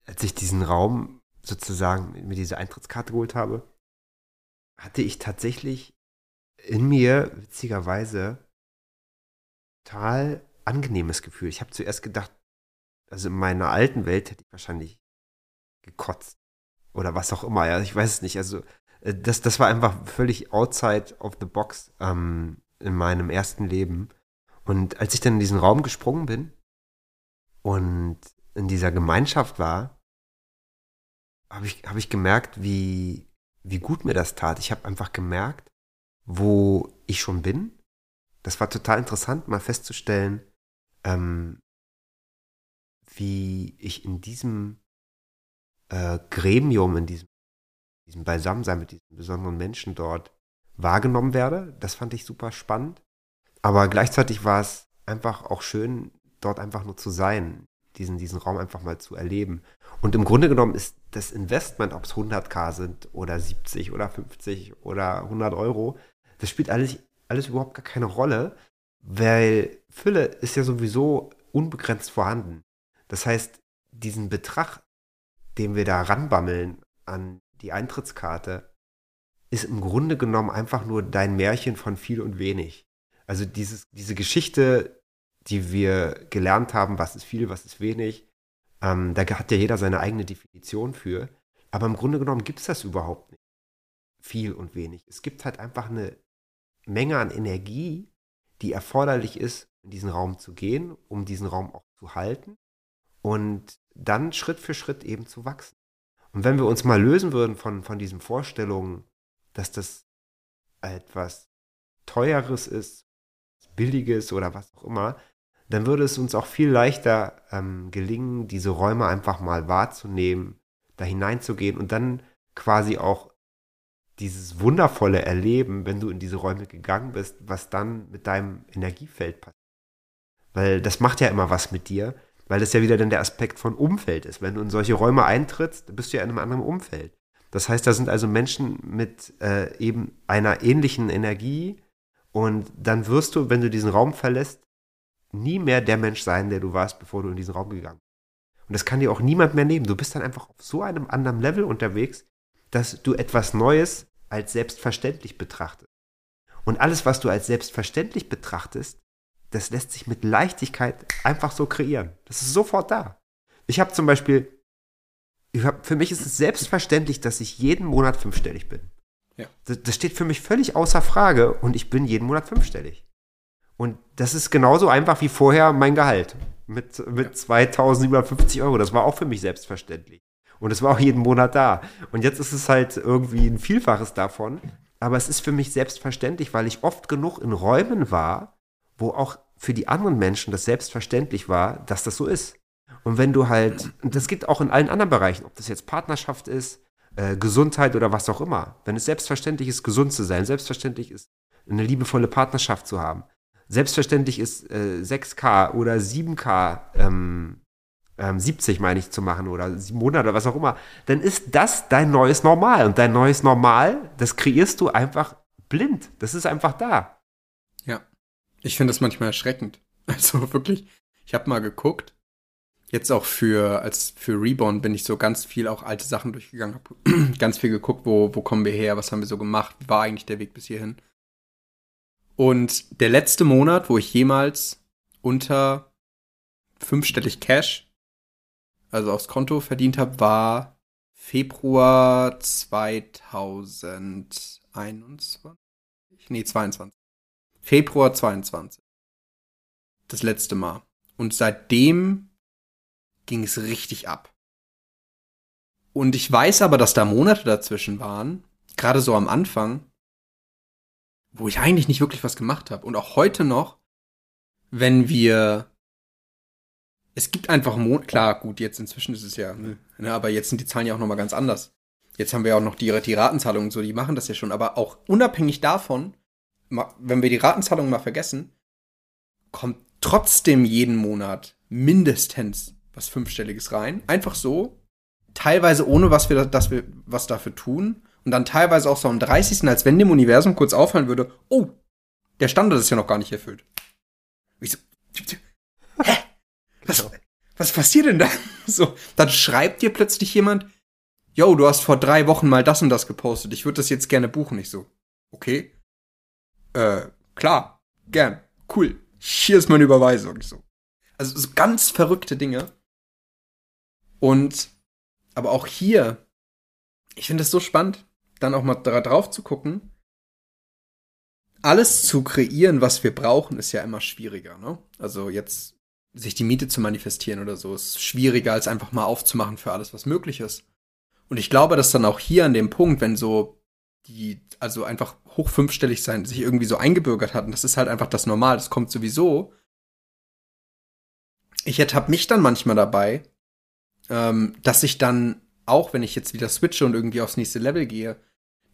als ich diesen Raum sozusagen mir diese Eintrittskarte geholt habe, hatte ich tatsächlich in mir witzigerweise total angenehmes Gefühl. Ich habe zuerst gedacht, also in meiner alten Welt hätte ich wahrscheinlich gekotzt oder was auch immer. Ja, ich weiß es nicht. Also das, das war einfach völlig outside of the box ähm, in meinem ersten Leben. Und als ich dann in diesen Raum gesprungen bin und in dieser Gemeinschaft war, habe ich, hab ich gemerkt, wie, wie gut mir das tat. Ich habe einfach gemerkt, wo ich schon bin. Das war total interessant, mal festzustellen, ähm, wie ich in diesem äh, Gremium, in diesem diesem Beisammensein mit diesen besonderen Menschen dort wahrgenommen werde. Das fand ich super spannend. Aber gleichzeitig war es einfach auch schön, dort einfach nur zu sein, diesen, diesen Raum einfach mal zu erleben. Und im Grunde genommen ist das Investment, ob es 100k sind oder 70 oder 50 oder 100 Euro, das spielt eigentlich, alles überhaupt gar keine Rolle, weil Fülle ist ja sowieso unbegrenzt vorhanden. Das heißt, diesen Betrag, den wir da ranbammeln an die Eintrittskarte, ist im Grunde genommen einfach nur dein Märchen von viel und wenig. Also dieses, diese Geschichte, die wir gelernt haben, was ist viel, was ist wenig, ähm, da hat ja jeder seine eigene Definition für. Aber im Grunde genommen gibt es das überhaupt nicht. Viel und wenig. Es gibt halt einfach eine Menge an Energie, die erforderlich ist, in diesen Raum zu gehen, um diesen Raum auch zu halten und dann Schritt für Schritt eben zu wachsen. Und wenn wir uns mal lösen würden von, von diesen Vorstellungen, dass das etwas Teures ist, Billiges oder was auch immer, dann würde es uns auch viel leichter ähm, gelingen, diese Räume einfach mal wahrzunehmen, da hineinzugehen und dann quasi auch dieses wundervolle Erleben, wenn du in diese Räume gegangen bist, was dann mit deinem Energiefeld passiert. Weil das macht ja immer was mit dir, weil das ja wieder dann der Aspekt von Umfeld ist. Wenn du in solche Räume eintrittst, bist du ja in einem anderen Umfeld. Das heißt, da sind also Menschen mit äh, eben einer ähnlichen Energie und dann wirst du, wenn du diesen Raum verlässt, nie mehr der Mensch sein, der du warst, bevor du in diesen Raum gegangen bist. Und das kann dir auch niemand mehr nehmen. Du bist dann einfach auf so einem anderen Level unterwegs, dass du etwas Neues als selbstverständlich betrachtest. Und alles, was du als selbstverständlich betrachtest, das lässt sich mit Leichtigkeit einfach so kreieren. Das ist sofort da. Ich habe zum Beispiel, hab, für mich ist es selbstverständlich, dass ich jeden Monat fünfstellig bin. Ja. Das, das steht für mich völlig außer Frage und ich bin jeden Monat fünfstellig. Und das ist genauso einfach wie vorher mein Gehalt mit, mit 2750 Euro. Das war auch für mich selbstverständlich. Und es war auch jeden Monat da. Und jetzt ist es halt irgendwie ein Vielfaches davon. Aber es ist für mich selbstverständlich, weil ich oft genug in Räumen war, wo auch für die anderen Menschen das selbstverständlich war, dass das so ist. Und wenn du halt, das geht auch in allen anderen Bereichen, ob das jetzt Partnerschaft ist, äh, Gesundheit oder was auch immer. Wenn es selbstverständlich ist, gesund zu sein, selbstverständlich ist, eine liebevolle Partnerschaft zu haben, selbstverständlich ist, äh, 6K oder 7K, ähm, ähm, 70 meine ich zu machen oder 7 Monate oder was auch immer, dann ist das dein neues Normal. Und dein neues Normal, das kreierst du einfach blind. Das ist einfach da. Ich finde das manchmal erschreckend. <laughs> Also wirklich, ich habe mal geguckt, jetzt auch für, als für Reborn bin ich so ganz viel auch alte Sachen durchgegangen, habe <clears throat> ganz viel geguckt, wo, wo kommen wir her, was haben wir so gemacht, wie war eigentlich der Weg bis hierhin. Und der letzte Monat, wo ich jemals unter fünfstellig Cash, also aufs Konto verdient habe, war Februar 2021. Nee, 22. Februar 22. Das letzte Mal. Und seitdem ging es richtig ab. Und ich weiß aber, dass da Monate dazwischen waren, gerade so am Anfang, wo ich eigentlich nicht wirklich was gemacht habe. Und auch heute noch, wenn wir. Es gibt einfach Mon klar, gut, jetzt inzwischen ist es ja, ne, ne, aber jetzt sind die Zahlen ja auch nochmal ganz anders. Jetzt haben wir auch noch die, die Ratenzahlungen und so, die machen das ja schon. Aber auch unabhängig davon, wenn wir die Ratenzahlungen mal vergessen, kommt trotzdem jeden Monat mindestens was Fünfstelliges rein. Einfach so. Teilweise ohne, was wir, dass wir was dafür tun und dann teilweise auch so am 30. als wenn dem Universum kurz auffallen würde, oh, der Standard ist ja noch gar nicht erfüllt. Ich so, <laughs> hä? Was, was passiert denn da? <laughs> So, dann schreibt dir plötzlich jemand, yo, du hast vor drei Wochen mal das und das gepostet, ich würde das jetzt gerne buchen. Ich so, okay. Äh, klar, gern, cool. Hier ist meine Überweisung. So. Also so ganz verrückte Dinge. Und, aber auch hier, ich finde das so spannend dann auch mal drauf zu gucken. Alles zu kreieren, was wir brauchen, ist ja immer schwieriger. Ne? Also jetzt sich die Miete zu manifestieren oder so ist schwieriger, als einfach mal aufzumachen für alles, was möglich ist. Und ich glaube, dass dann auch hier an dem Punkt, wenn so die, also einfach hoch fünfstellig sein, sich irgendwie so eingebürgert hatten, das ist halt einfach das Normal, das kommt sowieso. Ich ertappe mich dann manchmal dabei, ähm, dass ich dann, auch wenn ich jetzt wieder switche und irgendwie aufs nächste Level gehe,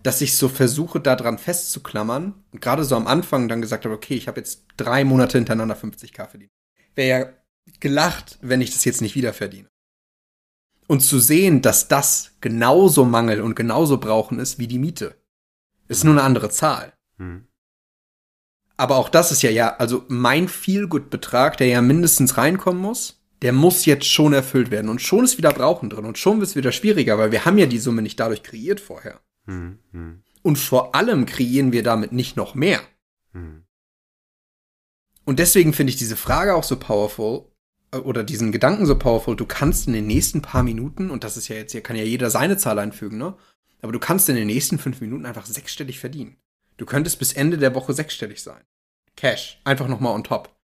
dass ich so versuche, daran festzuklammern und gerade so am Anfang dann gesagt habe, okay, ich habe jetzt drei Monate hintereinander 50k verdient. Wäre ja gelacht, wenn ich das jetzt nicht wieder verdiene. Und zu sehen, dass das genauso Mangel und genauso Brauchen ist wie die Miete. Ist nur eine andere Zahl. Hm. Aber auch das ist ja, ja, also mein Feelgood-Betrag, der ja mindestens reinkommen muss, der muss jetzt schon erfüllt werden. Und schon ist wieder Brauchen drin. Und schon wird es wieder schwieriger, weil wir haben ja die Summe nicht dadurch kreiert vorher. Hm, hm. Und vor allem kreieren wir damit nicht noch mehr. Hm. Und deswegen finde ich diese Frage auch so powerful äh, oder diesen Gedanken so powerful. Du kannst in den nächsten paar Minuten, und das ist ja jetzt, hier kann ja jeder seine Zahl einfügen, ne? Aber du kannst in den nächsten fünf Minuten einfach sechsstellig verdienen. Du könntest bis Ende der Woche sechsstellig sein. Cash. Einfach nochmal on top.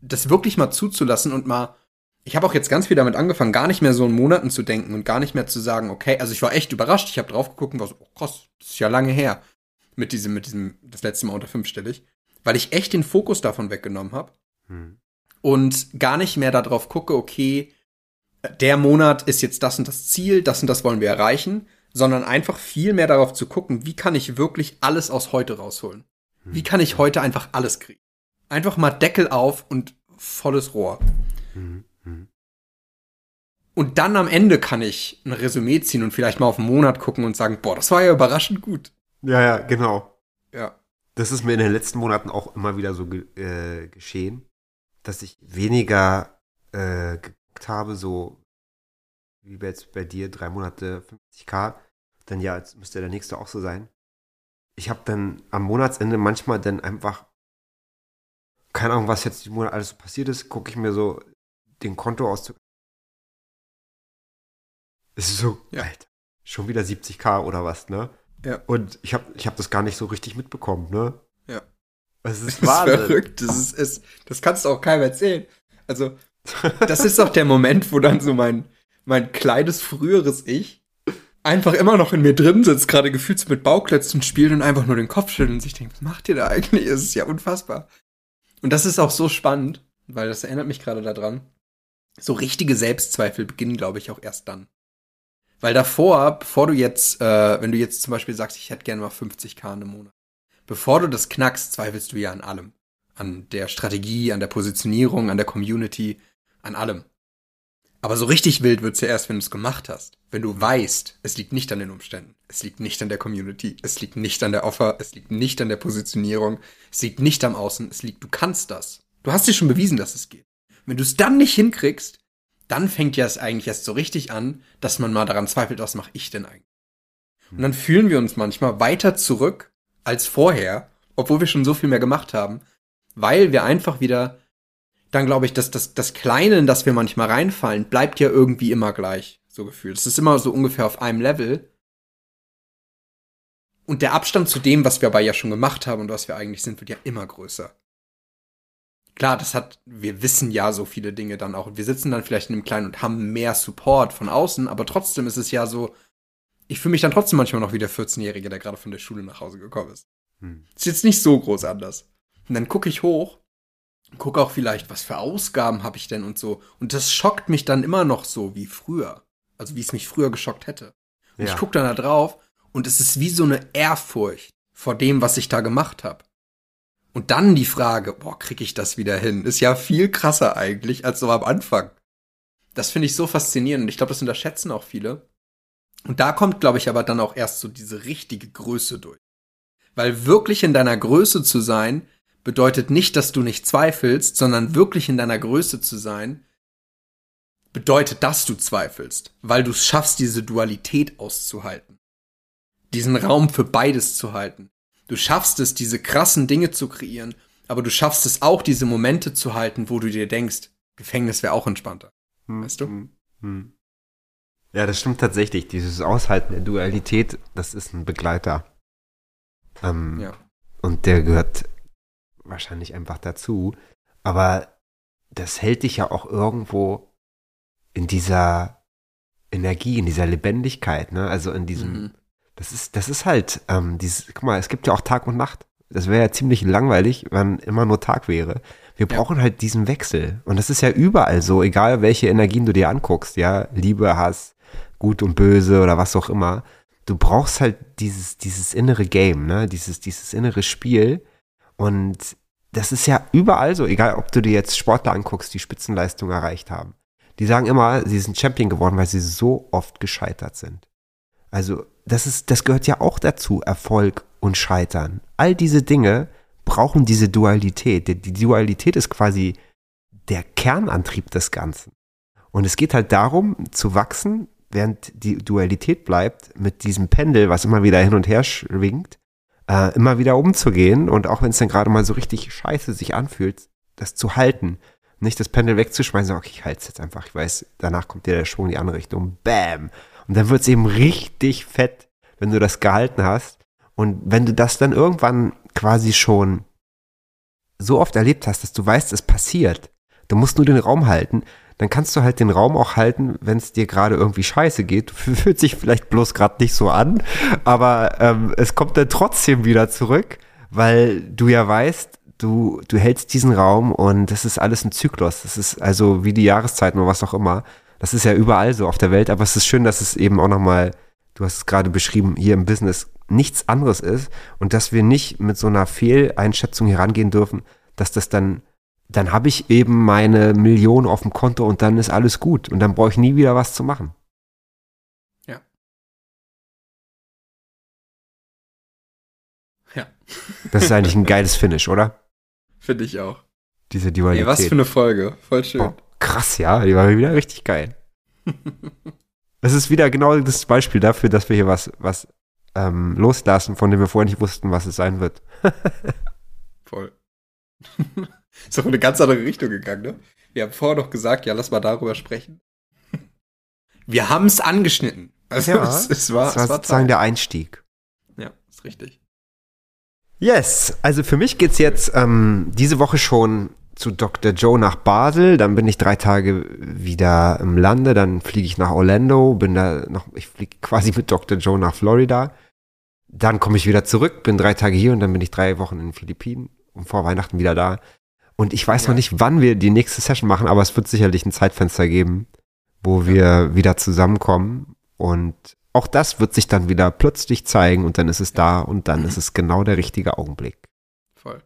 Das wirklich mal zuzulassen und mal. Ich habe auch jetzt ganz viel damit angefangen, gar nicht mehr so in Monaten zu denken und gar nicht mehr zu sagen, okay, also ich war echt überrascht. Ich habe drauf geguckt und war so, oh krass, das ist ja lange her. Mit diesem, mit diesem, das letzte Mal unter fünfstellig. Weil ich echt den Fokus davon weggenommen habe. Hm. Und gar nicht mehr darauf gucke, okay, der Monat ist jetzt das und das Ziel, das und das wollen wir erreichen, sondern einfach viel mehr darauf zu gucken, wie kann ich wirklich alles aus heute rausholen? Wie kann ich heute einfach alles kriegen? Einfach mal Deckel auf und volles Rohr. Und dann am Ende kann ich ein Resümee ziehen und vielleicht mal auf einen Monat gucken und sagen, boah, das war ja überraschend gut. Ja, ja, genau. Ja. Das ist mir in den letzten Monaten auch immer wieder so äh, geschehen, dass ich weniger äh, geguckt habe, so wie jetzt bei dir, drei Monate 50k, dann ja, jetzt müsste der nächste auch so sein. Ich habe dann am Monatsende manchmal dann einfach, keine Ahnung, was jetzt diesen Monat alles so passiert ist, gucke ich mir so den Kontoauszug. Es ist so, ja. Alter, schon wieder 70k oder was, ne? Ja. Und ich habe ich hab das gar nicht so richtig mitbekommen, ne? Ja. Es ist, <laughs> das ist verrückt. Das ist, ist, das kannst du auch keinem erzählen. Also, <laughs> das ist doch der Moment, wo dann so mein, mein kleines früheres Ich einfach immer noch in mir drin sitzt, gerade gefühlt mit Bauklötzen spielt und einfach nur den Kopf schüttelt und sich denkt, was macht ihr da eigentlich? Es ist ja unfassbar. Und das ist auch so spannend, weil das erinnert mich gerade daran. So richtige Selbstzweifel beginnen, glaube ich, auch erst dann. Weil davor, bevor du jetzt, äh, wenn du jetzt zum Beispiel sagst, ich hätte gerne mal 50k im Monat, bevor du das knackst, zweifelst du ja an allem. An der Strategie, an der Positionierung, an der Community, an allem. Aber so richtig wild wird's ja erst, wenn du es gemacht hast. Wenn du weißt, es liegt nicht an den Umständen, es liegt nicht an der Community, es liegt nicht an der Offer, es liegt nicht an der Positionierung, es liegt nicht am Außen, es liegt, du kannst das. Du hast dir schon bewiesen, dass es geht. Wenn du es dann nicht hinkriegst, dann fängt ja es eigentlich erst so richtig an, dass man mal daran zweifelt, was mache ich denn eigentlich? Und dann fühlen wir uns manchmal weiter zurück als vorher, obwohl wir schon so viel mehr gemacht haben, weil wir einfach wieder dann glaube ich, dass das, das Kleine, in das wir manchmal reinfallen, bleibt ja irgendwie immer gleich, so gefühlt. Es ist immer so ungefähr auf einem Level. Und der Abstand zu dem, was wir aber ja schon gemacht haben und was wir eigentlich sind, wird ja immer größer. Klar, das hat, wir wissen ja so viele Dinge dann auch. Wir sitzen dann vielleicht in einem Kleinen und haben mehr Support von außen, aber trotzdem ist es ja so, ich fühle mich dann trotzdem manchmal noch wie der 14-Jährige, der gerade von der Schule nach Hause gekommen ist. Hm. Ist jetzt nicht so groß anders. Und dann gucke ich hoch guck auch vielleicht, was für Ausgaben habe ich denn und so. Und das schockt mich dann immer noch so wie früher. Also wie es mich früher geschockt hätte. Und ja. ich guck dann da drauf und es ist wie so eine Ehrfurcht vor dem, was ich da gemacht habe. Und dann die Frage, boah, krieg ich das wieder hin? Ist ja viel krasser eigentlich als so am Anfang. Das finde ich so faszinierend und ich glaube, das unterschätzen auch viele. Und da kommt, glaube ich, aber dann auch erst so diese richtige Größe durch. Weil wirklich in deiner Größe zu sein, bedeutet nicht, dass du nicht zweifelst, sondern wirklich in deiner Größe zu sein, bedeutet, dass du zweifelst, weil du es schaffst, diese Dualität auszuhalten. Diesen Raum für beides zu halten. Du schaffst es, diese krassen Dinge zu kreieren, aber du schaffst es auch, diese Momente zu halten, wo du dir denkst, Gefängnis wäre auch entspannter. Hm, weißt du? Hm, hm. Ja, das stimmt tatsächlich. Dieses Aushalten der Dualität, das ist ein Begleiter. Ähm, ja. Und der gehört wahrscheinlich einfach dazu. Aber das hält dich ja auch irgendwo in dieser Energie, in dieser Lebendigkeit, ne? Also in diesem, mhm. das ist, das ist halt, ähm, dieses, guck mal, es gibt ja auch Tag und Nacht. Das wäre ja ziemlich langweilig, wenn immer nur Tag wäre. Wir ja. brauchen halt diesen Wechsel. Und das ist ja überall so, egal welche Energien du dir anguckst, ja, Liebe, Hass, Gut und Böse oder was auch immer. Du brauchst halt dieses, dieses innere Game, ne, dieses, dieses innere Spiel, und das ist ja überall so, egal ob du dir jetzt Sportler anguckst, die Spitzenleistung erreicht haben. Die sagen immer, sie sind Champion geworden, weil sie so oft gescheitert sind. Also, das ist, das gehört ja auch dazu, Erfolg und Scheitern. All diese Dinge brauchen diese Dualität. Die, Dualität ist quasi der Kernantrieb des Ganzen. Und es geht halt darum, zu wachsen, während die Dualität bleibt, mit diesem Pendel, was immer wieder hin und her schwingt, äh, immer wieder umzugehen und auch wenn es dann gerade mal so richtig scheiße sich anfühlt, das zu halten. Nicht das Pendel wegzuschmeißen, okay, ich halte es jetzt einfach. Ich weiß, danach kommt dir der Schwung in die andere Richtung. Bam! Und dann wird es eben richtig fett, wenn du das gehalten hast. Und wenn du das dann irgendwann quasi schon so oft erlebt hast, dass du weißt, es passiert, du musst nur den Raum halten, dann kannst du halt den Raum auch halten, wenn es dir gerade irgendwie scheiße geht. <laughs> Fühlt sich vielleicht bloß gerade nicht so an, aber ähm, es kommt dann trotzdem wieder zurück, weil du ja weißt, du, du hältst diesen Raum und das ist alles ein Zyklus. Das ist also wie die Jahreszeiten oder was auch immer. Das ist ja überall so auf der Welt, aber es ist schön, dass es eben auch nochmal, du hast es gerade beschrieben, hier im Business nichts anderes ist und dass wir nicht mit so einer Fehleinschätzung herangehen dürfen, dass das dann dann habe ich eben meine Million auf dem Konto und dann ist alles gut und dann brauche ich nie wieder was zu machen. Ja. Ja. <laughs> Das ist eigentlich ein geiles Finish, oder? Finde ich auch. Diese Dualität. Ey, was für eine Folge. Voll schön. Oh, krass, ja. Die war wieder richtig geil. <laughs> Es ist wieder genau das Beispiel dafür, dass wir hier was, was ähm, loslassen, von dem wir vorher nicht wussten, was es sein wird. <laughs> Voll. <laughs> Ist doch in eine ganz andere Richtung gegangen, ne? Wir haben vorher noch gesagt, ja, lass mal darüber sprechen. <laughs> Wir haben es angeschnitten. Also ja, <laughs> es, es, war, es war, es war sozusagen der Einstieg. Ja, ist richtig. Yes, also für mich geht's jetzt ähm, diese Woche schon zu Dr. Joe nach Basel, dann bin ich drei Tage wieder im Lande, dann fliege ich nach Orlando, bin da noch, ich fliege quasi mit Dr. Joe nach Florida. Dann komme ich wieder zurück, bin drei Tage hier und dann bin ich drei Wochen in den Philippinen und vor Weihnachten wieder da. Und ich weiß ja. noch nicht, wann wir die nächste Session machen, aber es wird sicherlich ein Zeitfenster geben, wo ja. wir wieder zusammenkommen. Und auch das wird sich dann wieder plötzlich zeigen und dann ist es da und dann ist es genau der richtige Augenblick. Voll.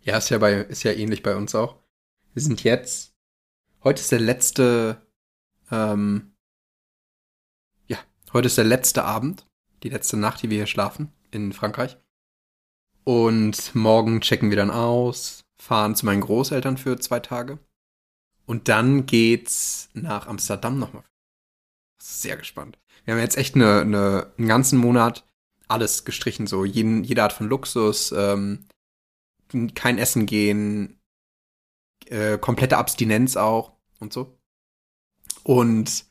Ja, ist ja bei, ist ja ähnlich bei uns auch. Wir sind jetzt, heute ist der letzte, ähm, ja, heute ist der letzte Abend, die letzte Nacht, die wir hier schlafen in Frankreich. Und morgen checken wir dann aus, fahren zu meinen Großeltern für zwei Tage. Und dann geht's nach Amsterdam nochmal. Sehr gespannt. Wir haben jetzt echt eine, eine, einen ganzen Monat alles gestrichen, so jeden, jede Art von Luxus, ähm, kein Essen gehen, äh, komplette Abstinenz auch und so. Und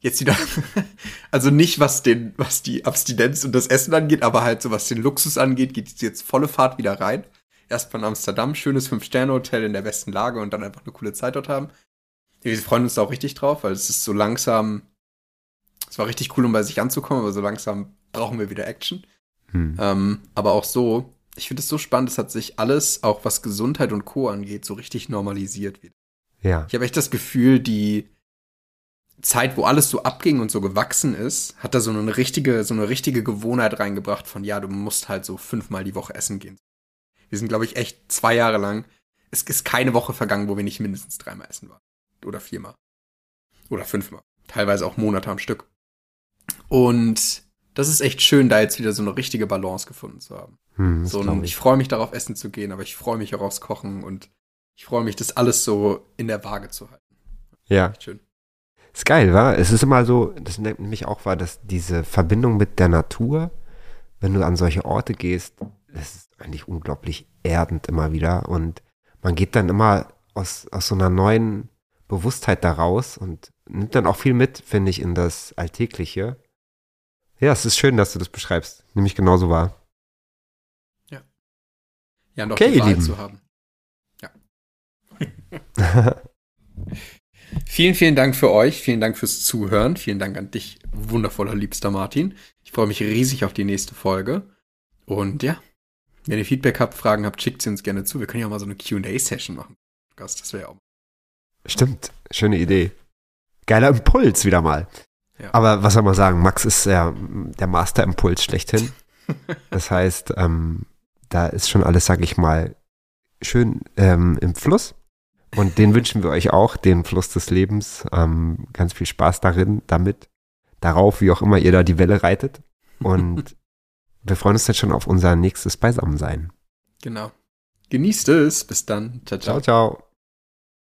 jetzt wieder, <laughs> also nicht was den, was die Abstinenz und das Essen angeht, aber halt so was den Luxus angeht, geht jetzt volle Fahrt wieder rein erst von Amsterdam, schönes Fünf-Sterne-Hotel in der besten Lage und dann einfach eine coole Zeit dort haben. Wir freuen uns da auch richtig drauf, weil es ist so langsam, es war richtig cool, um bei sich anzukommen, aber so langsam brauchen wir wieder Action. Hm. Ähm, aber auch so, ich finde es so spannend, es hat sich alles, auch was Gesundheit und Co. angeht, so richtig normalisiert wieder. Ja. Ich habe echt das Gefühl, die Zeit, wo alles so abging und so gewachsen ist, hat da so eine richtige, so eine richtige Gewohnheit reingebracht von, ja, du musst halt so fünfmal die Woche essen gehen. Wir sind, glaube ich, echt zwei Jahre lang. Es ist keine Woche vergangen, wo wir nicht mindestens dreimal essen waren. Oder viermal. Oder fünfmal. Teilweise auch Monate am Stück. Und das ist echt schön, da jetzt wieder so eine richtige Balance gefunden zu haben. Hm, so, ich, ich freue mich darauf, essen zu gehen, aber ich freue mich auch aufs Kochen und ich freue mich, das alles so in der Waage zu halten. Ja. Schön. Ist geil, wa? Es ist immer so, das nimmt mich auch wahr, dass diese Verbindung mit der Natur, wenn du an solche Orte gehst, das ist eigentlich unglaublich erdend immer wieder. Und man geht dann immer aus, aus so einer neuen Bewusstheit daraus und nimmt dann auch viel mit, finde ich, in das Alltägliche. Ja, es ist schön, dass du das beschreibst. Nämlich genauso wahr. Ja. Ja, und okay, die Wahl zu haben. Ja. <laughs> vielen, vielen Dank für euch. Vielen Dank fürs Zuhören. Vielen Dank an dich, wundervoller liebster Martin. Ich freue mich riesig auf die nächste Folge. Und ja, wenn ihr Feedback habt, Fragen habt, schickt sie uns gerne zu. Wir können ja auch mal so eine QA-Session machen. Gast, das wäre ja auch. Stimmt, schöne Idee. Geiler Impuls wieder mal. Ja. Aber was soll man sagen? Max ist ja der Master-Impuls schlechthin. <laughs> das heißt, ähm, da ist schon alles, sag ich mal, schön ähm, im Fluss. Und den wünschen wir euch auch, den Fluss des Lebens. Ähm, ganz viel Spaß darin, damit, darauf, wie auch immer ihr da die Welle reitet. Und <laughs> wir freuen uns jetzt schon auf unser nächstes Beisammensein. Genau. Genießt es. Bis dann. Ciao, ciao. Ciao, ciao.